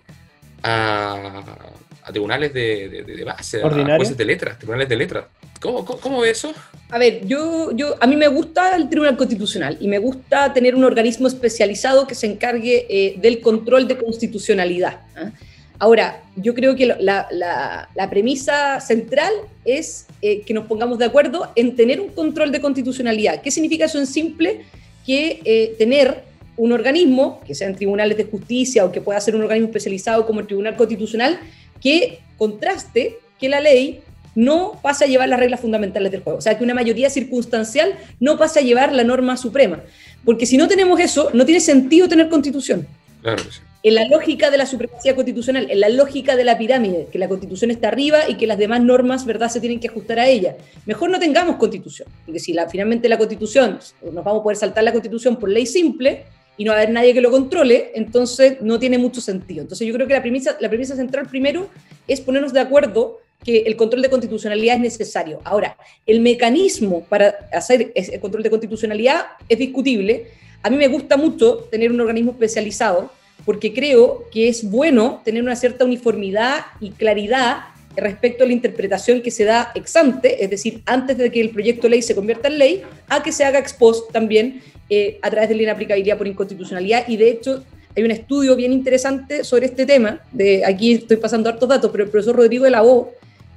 Speaker 8: a, tribunales de, base, a jueces de letras, tribunales de letras. ¿Cómo, cómo, ve eso?
Speaker 10: A ver, yo, yo, a mí me gusta el Tribunal Constitucional y me gusta tener un organismo especializado que se encargue eh, del control de constitucionalidad. ¿ah? Ahora, yo creo que la, premisa central es eh, que nos pongamos de acuerdo en tener un control de constitucionalidad. ¿Qué significa eso en simple? Que eh, tener un organismo, que sean tribunales de justicia o que pueda ser un organismo especializado como el Tribunal Constitucional, que contraste que la ley no pase a llevar las reglas fundamentales del juego. O sea, que una mayoría circunstancial no pase a llevar la norma suprema. Porque si no tenemos eso, no tiene sentido tener constitución.
Speaker 8: Claro que sí
Speaker 10: en la lógica de la supremacía constitucional, en la lógica de la pirámide, que la constitución está arriba y que las demás normas, ¿verdad?, se tienen que ajustar a ella. Mejor no tengamos constitución, porque si la, finalmente la constitución, nos vamos a poder saltar la constitución por ley simple y no va a haber nadie que lo controle, entonces no tiene mucho sentido. Entonces yo creo que la premisa, la premisa central primero es ponernos de acuerdo que el control de constitucionalidad es necesario. Ahora, el mecanismo para hacer el control de constitucionalidad es discutible. A mí me gusta mucho tener un organismo especializado porque creo que es bueno tener una cierta uniformidad y claridad respecto a la interpretación que se da ex ante, es decir, antes de que el proyecto de ley se convierta en ley, a que se haga ex post también eh, a través de la inaplicabilidad por inconstitucionalidad. Y de hecho, hay un estudio bien interesante sobre este tema, de, aquí estoy pasando hartos datos, pero el profesor Rodrigo de la O,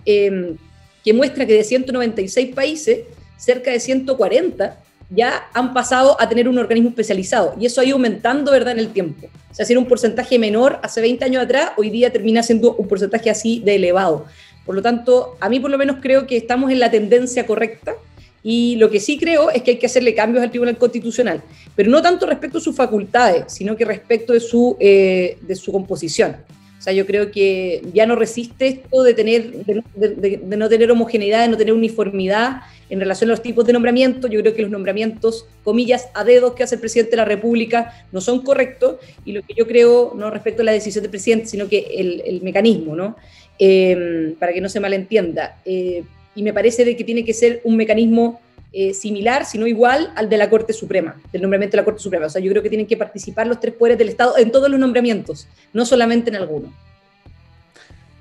Speaker 10: em, que muestra que de 196 países, cerca de 140 ya han pasado a tener un organismo especializado y eso ha ido aumentando ¿verdad? en el tiempo. O sea, si era un porcentaje menor hace 20 años atrás, hoy día termina siendo un porcentaje así de elevado. Por lo tanto, a mí por lo menos creo que estamos en la tendencia correcta y lo que sí creo es que hay que hacerle cambios al Tribunal Constitucional, pero no tanto respecto a sus facultades, sino que respecto de su, eh, de su composición. O sea, yo creo que ya no resiste esto de, tener, de, no tener homogeneidad, de no tener uniformidad en relación a los tipos de nombramientos. Yo creo que los nombramientos, comillas, a dedos que hace el presidente de la República no son correctos. Y lo que yo creo, no respecto a la decisión del presidente, sino que el, mecanismo, ¿no? Eh, para que no se malentienda. Eh, y me parece de que tiene que ser un mecanismo eh, similar, sino igual al de la Corte Suprema, del nombramiento de la Corte Suprema. O sea, yo creo que tienen que participar los tres poderes del Estado en todos los nombramientos, no solamente en algunos.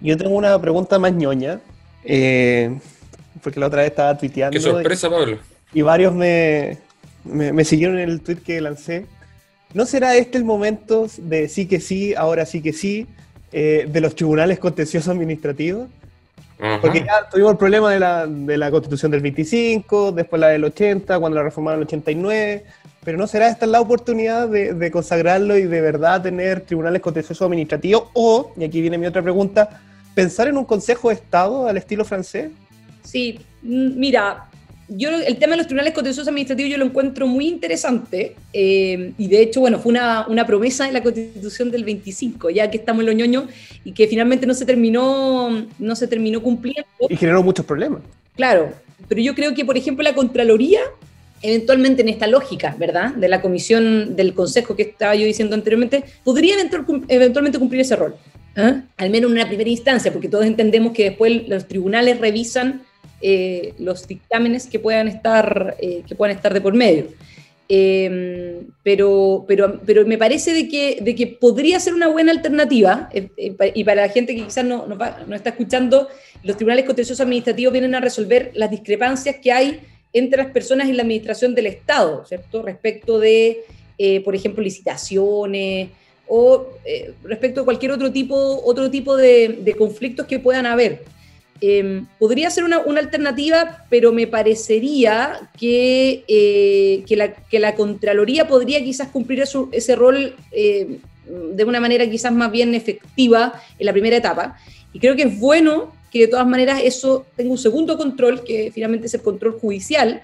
Speaker 7: Yo tengo una pregunta más ñoña, eh, porque la otra vez estaba tuiteando.
Speaker 8: Qué sorpresa, Pablo.
Speaker 7: Y varios me, me, siguieron en el tweet que lancé. ¿No será este el momento de sí que sí, ahora sí que sí, eh, de los tribunales contenciosos administrativos? Porque ya tuvimos el problema de la, de la constitución del 25, después la del 80, cuando la reformaron en el 89, pero ¿no será esta la oportunidad de, de, consagrarlo y de verdad tener tribunales contenciosos administrativos? O, y aquí viene mi otra pregunta, ¿pensar en un consejo de Estado al estilo francés?
Speaker 10: Sí, mira, yo el tema de los tribunales contenciosos administrativos yo lo encuentro muy interesante eh, y de hecho, bueno, fue una, una, promesa de la constitución del 25, ya que estamos en los ñoños y que finalmente no se terminó, no se terminó cumpliendo.
Speaker 7: Y generó muchos problemas.
Speaker 10: Claro, pero yo creo que, por ejemplo, la Contraloría, eventualmente en esta lógica, ¿verdad? De la comisión del Consejo que estaba yo diciendo anteriormente, podría eventualmente cumplir ese rol. ¿eh? Al menos en una primera instancia, porque todos entendemos que después los tribunales revisan eh, los dictámenes que puedan estar, eh, que puedan estar de por medio. Em, pero, pero, pero me parece de que, de que podría ser una buena alternativa, eh, y para la gente que quizás no, no, está escuchando, los tribunales contenciosos administrativos vienen a resolver las discrepancias que hay entre las personas y la administración del Estado, ¿cierto? Respecto de, por ejemplo, licitaciones o respecto a cualquier otro tipo, otro tipo de conflictos que puedan haber. Em, podría ser una, alternativa, pero me parecería que, eh, que, la, que, la, Contraloría podría quizás cumplir ese rol eh, de una manera quizás más bien efectiva en la primera etapa. Y creo que es bueno que de todas maneras eso tenga un segundo control, que finalmente es el control judicial,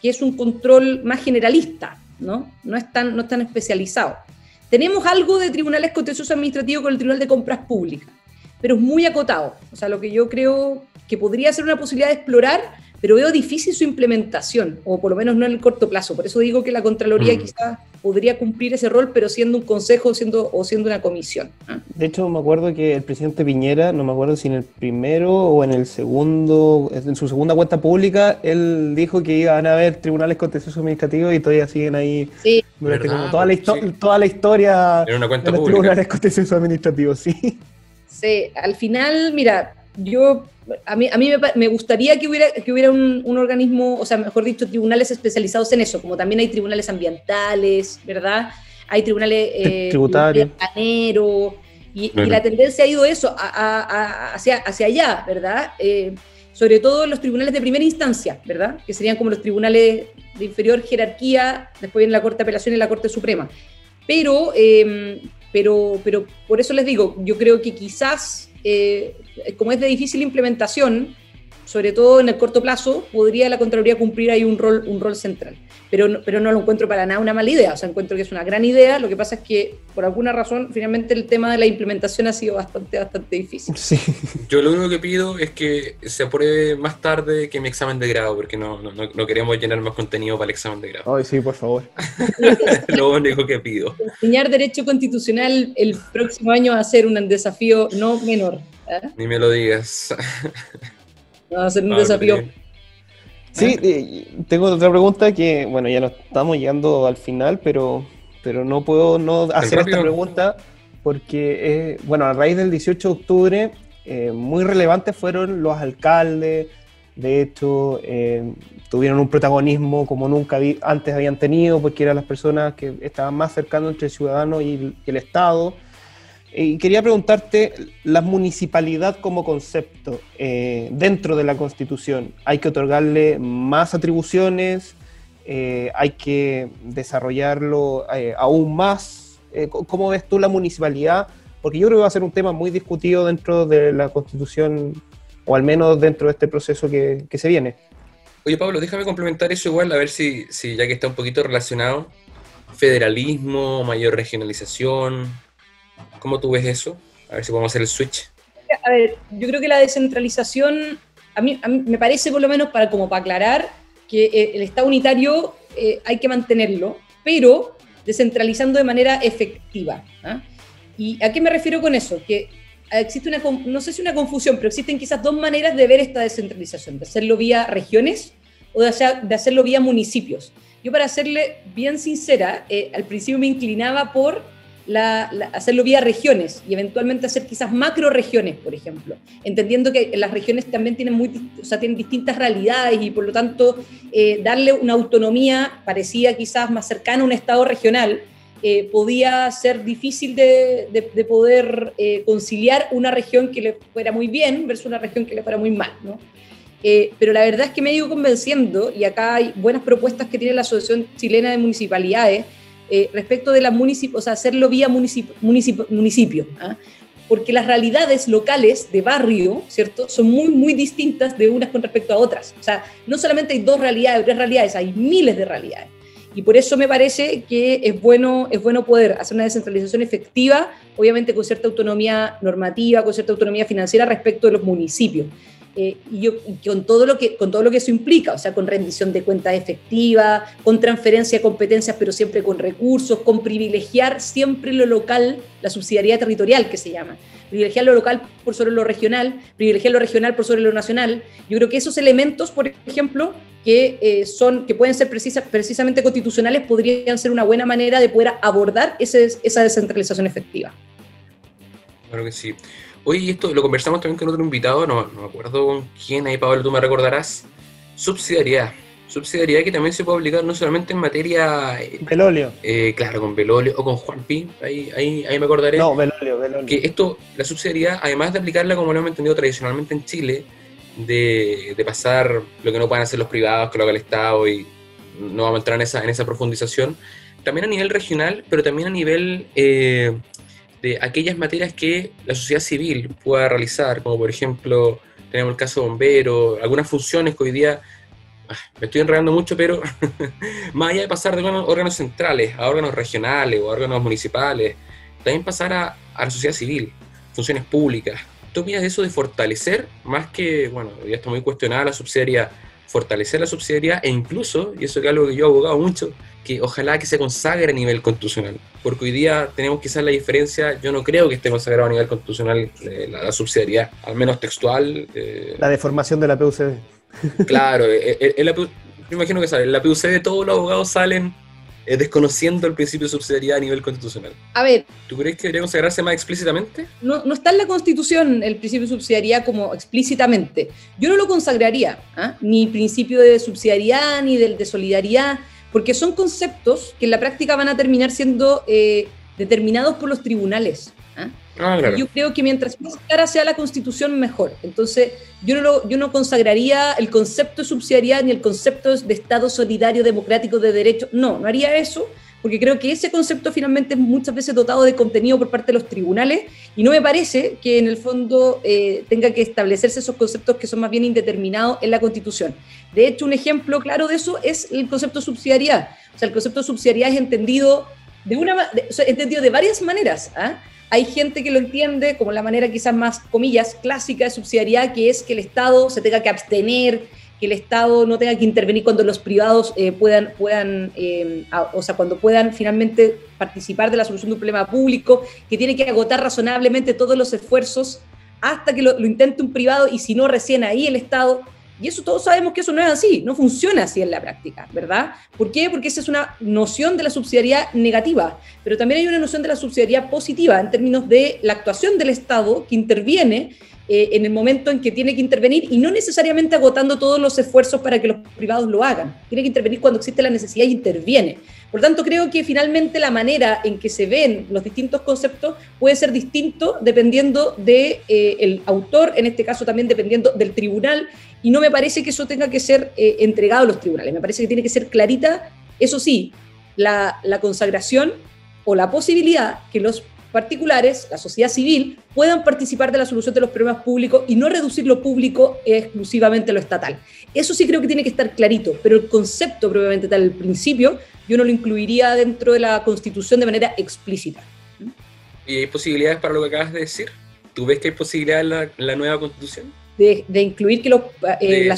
Speaker 10: que es un control más generalista, ¿no? No es tan, no es tan especializado. Tenemos algo de tribunales contenciosos administrativos con el Tribunal de Compras Públicas pero es muy acotado. O sea, lo que yo creo que podría ser una posibilidad de explorar, pero veo difícil su implementación, o por lo menos no en el corto plazo. Por eso digo que la Contraloría mm. quizás podría cumplir ese rol, pero siendo un consejo siendo, o siendo una comisión. ¿ah?
Speaker 7: De hecho, me acuerdo que el presidente Piñera, no me acuerdo si en el primero o en el segundo, en su segunda cuenta pública, él dijo que iban a haber tribunales contenciosos administrativos y todavía siguen ahí
Speaker 10: sí.
Speaker 7: toda, la toda la historia
Speaker 8: de los
Speaker 7: tribunales contenciosos administrativos, sí.
Speaker 10: Sí, al final, mira, yo, a mí, a mí me, gustaría que hubiera, que hubiera un, organismo, o sea, mejor dicho, tribunales especializados en eso, como también hay tribunales ambientales, ¿verdad? Hay tribunales
Speaker 7: eh, tributarios.
Speaker 10: Y, y, la tendencia ha ido eso, hacia, hacia allá, ¿verdad? Eh, sobre todo los tribunales de primera instancia, ¿verdad? Que serían como los tribunales de inferior jerarquía, después viene la Corte de Apelación y la Corte Suprema. Pero, eh, pero, pero por eso les digo, yo creo que quizás, eh, como es de difícil implementación, sobre todo en el corto plazo, podría la Contraloría cumplir ahí un rol, un rol central. Pero, pero no lo encuentro para nada una mala idea, o sea, encuentro que es una gran idea, lo que pasa es que por alguna razón finalmente el tema de la implementación ha sido bastante, bastante difícil.
Speaker 7: Sí.
Speaker 8: Yo lo único que pido es que se apruebe más tarde que mi examen de grado, porque no, no, no queremos llenar más contenido para el examen de grado.
Speaker 7: Ay, sí, por favor. (laughs)
Speaker 8: lo único que pido.
Speaker 10: Enseñar Derecho Constitucional el próximo año va a ser un desafío no menor.
Speaker 8: ¿eh? Ni me lo digas.
Speaker 10: Va a ser un desafío.
Speaker 7: Sí, tengo otra pregunta que, bueno, ya no estamos llegando al final, pero, pero no puedo no hacer esta pregunta porque, eh, bueno, a raíz del 18 de octubre, eh, muy relevantes fueron los alcaldes, de hecho, eh, tuvieron un protagonismo como nunca antes habían tenido, porque eran las personas que estaban más cercanos entre el ciudadano y el Estado. Y quería preguntarte, la municipalidad como concepto eh, dentro de la Constitución, ¿hay que otorgarle más atribuciones? Eh, ¿Hay que desarrollarlo eh, aún más? ¿Cómo ves tú la municipalidad? Porque yo creo que va a ser un tema muy discutido dentro de la Constitución, o al menos dentro de este proceso que, que se viene.
Speaker 8: Oye, Pablo, déjame complementar eso igual, a ver si, si ya que está un poquito relacionado, federalismo, mayor regionalización, ¿Cómo tú ves eso? A ver si podemos hacer el switch.
Speaker 10: A ver, yo creo que la descentralización, a mí, me parece por lo menos para, como para aclarar, que eh, el Estado unitario eh, hay que mantenerlo, pero descentralizando de manera efectiva. ¿ah? ¿Y a qué me refiero con eso? Que existe una, no sé si una confusión, pero existen quizás dos maneras de ver esta descentralización, de hacerlo vía regiones o de, de hacerlo vía municipios. Yo para serle bien sincera, eh, al principio me inclinaba por hacerlo vía regiones y eventualmente hacer quizás macro regiones, por ejemplo, entendiendo que las regiones también tienen, muy, o sea, tienen distintas realidades y por lo tanto eh, darle una autonomía parecía quizás más cercana a un Estado regional. Eh, podía ser difícil de, de, poder eh, conciliar una región que le fuera muy bien versus una región que le fuera muy mal. ¿no? pero la verdad es que me he ido convenciendo, y acá hay buenas propuestas que tiene la Asociación Chilena de Municipalidades, eh, respecto de la municipio, hacerlo vía municipio, municipio, ¿ah? porque las realidades locales de barrio, ¿cierto?, son muy, muy distintas de unas con respecto a otras. O sea, no solamente hay dos realidades, tres realidades, hay miles de realidades. Y por eso me parece que es bueno, es bueno poder hacer una descentralización efectiva, obviamente con cierta autonomía normativa, con cierta autonomía financiera respecto de los municipios. Eh, y yo, con, todo lo que, con todo lo que eso implica, o sea, con rendición de cuentas efectiva, con transferencia de competencias, pero siempre con recursos, con privilegiar siempre lo local, la subsidiariedad territorial que se llama. Privilegiar lo local por sobre lo regional, privilegiar lo regional por sobre lo nacional. Yo creo que esos elementos, por ejemplo, que, eh, son, que pueden ser precisamente constitucionales, podrían ser una buena manera de poder abordar ese, esa descentralización efectiva.
Speaker 8: Claro que sí. Oye, esto lo conversamos también con otro invitado, no, no me acuerdo con quién, ahí Pablo, tú me recordarás. Subsidiariedad. Subsidiariedad que también se puede aplicar no solamente en materia...
Speaker 7: Belolio.
Speaker 8: Eh, claro, con Belolio o con Juan Pi, ahí, ahí, ahí me acordaré.
Speaker 7: No, Belolio, Belolio.
Speaker 8: Que esto, la subsidiariedad, además de aplicarla como lo hemos entendido tradicionalmente en Chile, de, de pasar lo que no pueden hacer los privados, que lo haga el Estado y no vamos a entrar en esa, en esa profundización, también a nivel regional, pero también a nivel eh, de aquellas materias que la sociedad civil pueda realizar, como por ejemplo, tenemos el caso de bombero, algunas funciones que hoy día, ah, me estoy enredando mucho, pero (laughs) más allá de pasar de órganos, centrales a órganos regionales o órganos municipales, también pasar a, a la sociedad civil, funciones públicas. ¿Tú opinas de eso de fortalecer, más que, bueno, ya está muy cuestionada la subsidiariedad, fortalecer la subsidiariedad e incluso, y eso es algo que yo he abogado mucho, que ojalá que se consagre a nivel constitucional. Porque hoy día tenemos quizás la diferencia, yo no creo que esté consagrado a nivel constitucional eh, la, subsidiariedad, al menos textual.
Speaker 7: Eh, la deformación de la PUCD. (laughs)
Speaker 8: Claro, eh, yo imagino que sale, en la PUCD todos los abogados salen desconociendo el principio de subsidiariedad a nivel constitucional.
Speaker 10: A ver.
Speaker 8: ¿Tú crees que debería consagrarse más explícitamente?
Speaker 10: No, no está en la Constitución el principio de subsidiariedad como explícitamente. Yo no lo consagraría, ¿ah? ni principio de subsidiariedad, ni del de solidaridad porque son conceptos que en la práctica van a terminar siendo eh, determinados por los tribunales. ¿ah? Ah, yo creo que mientras más clara sea la constitución, mejor. Entonces, yo no, yo no consagraría el concepto de subsidiariedad ni el concepto de Estado solidario, democrático, de derecho. No, no haría eso, porque creo que ese concepto finalmente es muchas veces dotado de contenido por parte de los tribunales y no me parece que en el fondo eh, tenga que establecerse esos conceptos que son más bien indeterminados en la Constitución. De hecho, un ejemplo claro de eso es el concepto de subsidiariedad. O sea, el concepto de subsidiariedad es entendido de, una, entendido de varias maneras. ¿ah? Hay gente que lo entiende como la manera quizás más, comillas, clásica de subsidiariedad, que es que el Estado se tenga que abstener que el Estado no tenga que intervenir cuando los privados eh, puedan, puedan eh, o sea, cuando puedan finalmente participar de la solución de un problema público, que tiene que agotar razonablemente todos los esfuerzos hasta que lo, intente un privado y si no, recién ahí el Estado. Y eso todos sabemos que eso no es así, no funciona así en la práctica, ¿verdad? ¿Por qué? Porque esa es una noción de la subsidiariedad negativa, pero también hay una noción de la subsidiariedad positiva en términos de la actuación del Estado que interviene eh, en el momento en que tiene que intervenir y no necesariamente agotando todos los esfuerzos para que los privados lo hagan. Tiene que intervenir cuando existe la necesidad y interviene. Por tanto, creo que finalmente la manera en que se ven los distintos conceptos puede ser distinto dependiendo del de, eh, autor, en este caso también dependiendo del tribunal, y no me parece que eso tenga que ser eh, entregado a los tribunales. Me parece que tiene que ser clarita, eso sí, la, la consagración o la posibilidad que los particulares, la sociedad civil, puedan participar de la solución de los problemas públicos y no reducir lo público exclusivamente a lo estatal. Eso sí creo que tiene que estar clarito, pero el concepto probablemente tal, el principio, yo no lo incluiría dentro de la Constitución de manera explícita.
Speaker 8: ¿Y hay posibilidades para lo que acabas de decir? ¿Tú ves que hay posibilidades en la, nueva Constitución?
Speaker 10: De, incluir que los...
Speaker 8: Eh,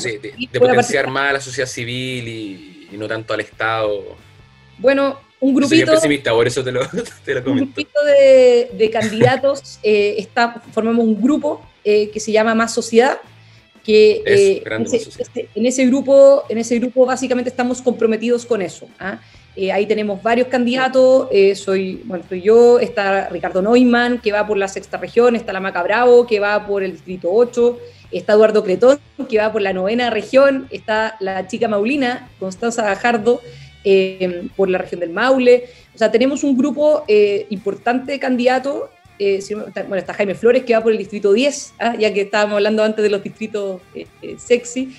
Speaker 8: de, potenciar más a la sociedad civil y, y no tanto al Estado.
Speaker 10: Bueno, un grupito,
Speaker 8: por eso te lo, (laughs)
Speaker 10: Un grupito de, candidatos, eh, está, formamos un grupo eh, que se llama Más Sociedad, que eh, este, en, ese, grupo, en ese grupo básicamente estamos comprometidos con eso. ¿ah? ahí tenemos varios candidatos, soy, bueno, soy yo, está Ricardo Neumann, que va por la sexta región, está la Maca Bravo, que va por el distrito 8, está Eduardo Cretón, que va por la novena región, está la chica Maulina, Constanza Gajardo, eh, por la región del Maule. O sea, tenemos un grupo eh, importante de candidatos. Eh, bueno, está Jaime Flores, que va por el distrito 10, ¿ah? ya que estábamos hablando antes de los distritos sexy,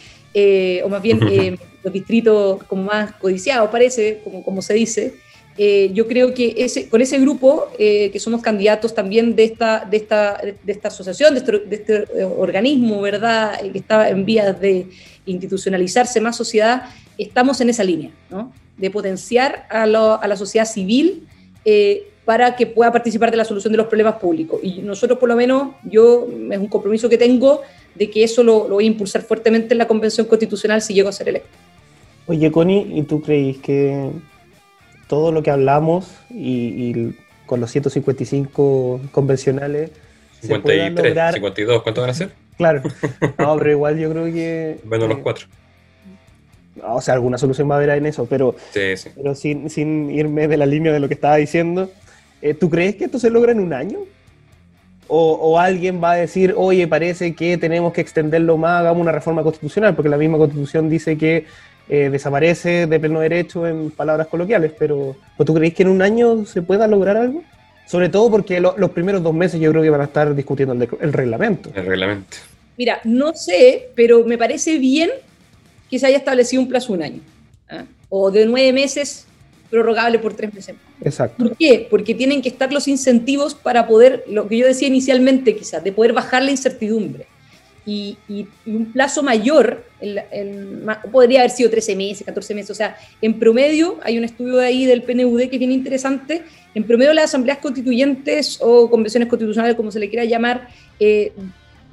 Speaker 10: o más bien (laughs) los distritos como más codiciados, parece, como, como se dice. yo creo que ese, con ese grupo, que somos candidatos también de esta, de esta, de esta asociación, de este, de este organismo, ¿verdad?, que está en vías de institucionalizarse más sociedad, estamos en esa línea, ¿no? De potenciar a, la sociedad civil eh, para que pueda participar de la solución de los problemas públicos. Y nosotros, por lo menos, yo, es un compromiso que tengo de que eso lo, lo voy a impulsar fuertemente en la Convención Constitucional si llego a ser electo.
Speaker 7: Oye, Connie, ¿y tú crees que todo lo que hablamos y, y con los 155 convencionales se pueda
Speaker 8: 53,
Speaker 7: lograr...
Speaker 8: 52, ¿cuántos van a ser?
Speaker 7: Claro, no, pero igual yo creo que...
Speaker 8: Bueno, los
Speaker 7: eh,
Speaker 8: cuatro.
Speaker 7: O sea, alguna solución va a haber en eso, pero,
Speaker 8: Sí, sí.
Speaker 7: pero sin, sin irme de la línea de lo que estaba diciendo, eh, ¿tú crees que esto se logra en un año? O, o alguien va a decir, oye, parece que tenemos que extenderlo más, hagamos una reforma constitucional, porque la misma constitución dice que eh, desaparece de pleno derecho en palabras coloquiales, pero ¿o ¿tú crees que en un año se pueda lograr algo? Sobre todo porque lo- los primeros dos meses yo creo que van a estar discutiendo el, de- el reglamento.
Speaker 8: El reglamento.
Speaker 10: Mira, no sé, pero me parece bien que se haya establecido un plazo de un año. ¿ah? O de nueve meses, prorrogable por tres meses.
Speaker 7: Exacto.
Speaker 10: ¿Por qué? Porque tienen que estar los incentivos para poder, lo que yo decía inicialmente quizás, de poder bajar la incertidumbre. Y, y- y un plazo mayor, podría haber sido 13 meses, 14 meses, o sea, en promedio, hay un estudio de ahí del PNUD que es bien interesante, en promedio las asambleas constituyentes o convenciones constitucionales, como se le quiera llamar, eh,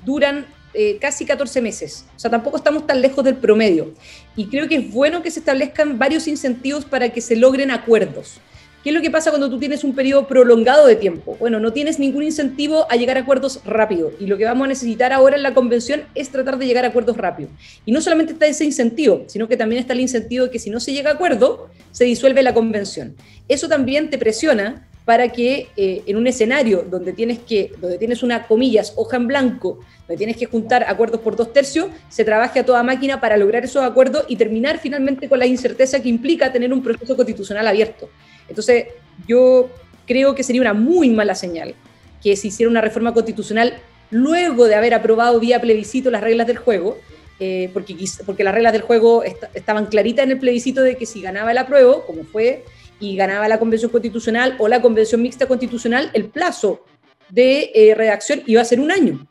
Speaker 10: duran eh, casi 14 meses. O sea, tampoco estamos tan lejos del promedio. Y creo que es bueno que se establezcan varios incentivos para que se logren acuerdos. ¿Qué es lo que pasa cuando tú tienes un periodo prolongado de tiempo? Bueno, no tienes ningún incentivo a llegar a acuerdos rápido. Y lo que vamos a necesitar ahora en la convención es tratar de llegar a acuerdos rápido. Y no solamente está ese incentivo, sino que también está el incentivo de que si no se llega a acuerdo, se disuelve la convención. Eso también te presiona para que eh, en un escenario donde tienes que, donde tienes una comillas, hoja en blanco, donde tienes que juntar acuerdos por dos tercios, se trabaje a toda máquina para lograr esos acuerdos y terminar finalmente con la incerteza que implica tener un proceso constitucional abierto. Entonces, yo creo que sería una muy mala señal que se hiciera una reforma constitucional luego de haber aprobado vía plebiscito las reglas del juego, eh, porque, porque las reglas del juego est- estaban claritas en el plebiscito de que si ganaba el apruebo, como fue, y ganaba la convención constitucional o la convención mixta constitucional, el plazo de eh, redacción iba a ser un año.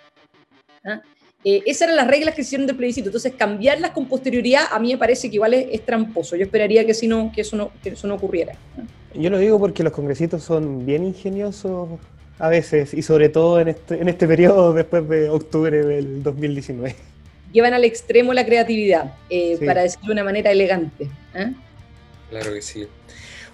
Speaker 10: ¿ah? Eh, esas eran las reglas que se hicieron del plebiscito. Entonces, cambiarlas con posterioridad a mí me parece que igual es, es tramposo. Yo esperaría que, si no, que, eso no, que eso no ocurriera.
Speaker 7: Yo lo digo porque los congresistas son bien ingeniosos a veces, y sobre todo en este, en este periodo después de octubre del 2019.
Speaker 10: Llevan al extremo la creatividad, eh,
Speaker 7: Sí.
Speaker 10: para decirlo de una manera elegante.
Speaker 8: Claro que sí.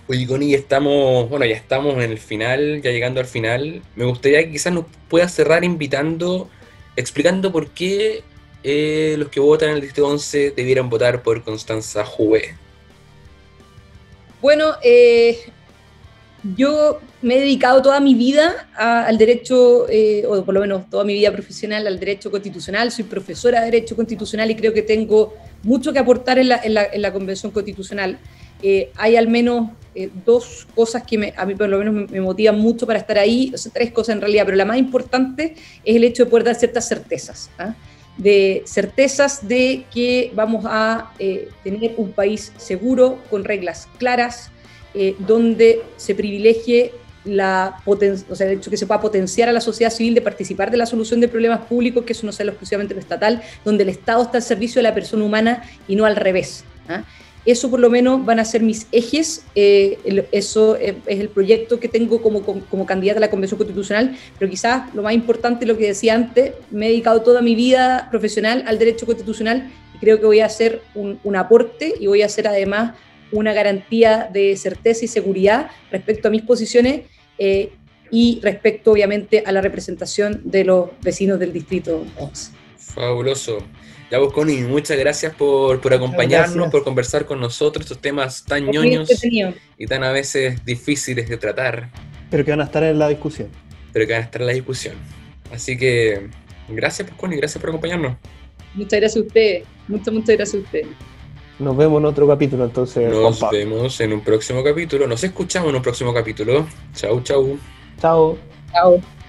Speaker 8: Oye, Connie, ya estamos, bueno, ya estamos en el final, ya llegando al final. Me gustaría que quizás nos puedas cerrar invitando, explicando por qué eh, los que votan en el Distrito 11 debieran votar por Constanza Juve.
Speaker 10: Bueno, eh, yo me he dedicado toda mi vida al derecho, eh, o por lo menos toda mi vida profesional, al derecho constitucional. Soy profesora de derecho constitucional y creo que tengo mucho que aportar en la, en la- en la Convención Constitucional. Eh, hay al menos eh, dos cosas que me- a mí por lo menos me, me motivan mucho para estar ahí, o sea, tres cosas en realidad, pero la más importante es el hecho de poder dar ciertas certezas. ¿ah? de certezas de que vamos a eh, tener un país seguro, con reglas claras, eh, donde se privilegie la poten- o sea, el hecho que se pueda potenciar a la sociedad civil de participar de la solución de problemas públicos, que eso no sea lo exclusivamente lo estatal, donde el Estado está al servicio de la persona humana y no al revés. ¿ah? Eso por lo menos van a ser mis ejes, eh, eso es, es el proyecto que tengo como, como, como candidata a la Convención Constitucional, pero quizás lo más importante, lo que decía antes, me he dedicado toda mi vida profesional al derecho constitucional y creo que voy a hacer un, un aporte y voy a hacer además una garantía de certeza y seguridad respecto a mis posiciones eh, y respecto obviamente a la representación de los vecinos del Distrito 11.
Speaker 8: Fabuloso. Ya vos, Connie, muchas gracias por, por acompañarnos,
Speaker 7: gracias.
Speaker 8: por conversar con nosotros estos temas tan
Speaker 10: Muy
Speaker 8: ñoños y tan a veces difíciles de tratar,
Speaker 7: Pero que van a estar en la discusión.
Speaker 8: pero que van a estar en la discusión. Así que gracias, pues, Connie, gracias por acompañarnos.
Speaker 10: Muchas gracias a ustedes, muchas, muchas gracias a ustedes.
Speaker 7: Nos vemos en otro capítulo entonces.
Speaker 8: Nos vemos en un próximo capítulo, nos escuchamos en un próximo capítulo. Chau, chau.
Speaker 7: Chao.
Speaker 10: Chao.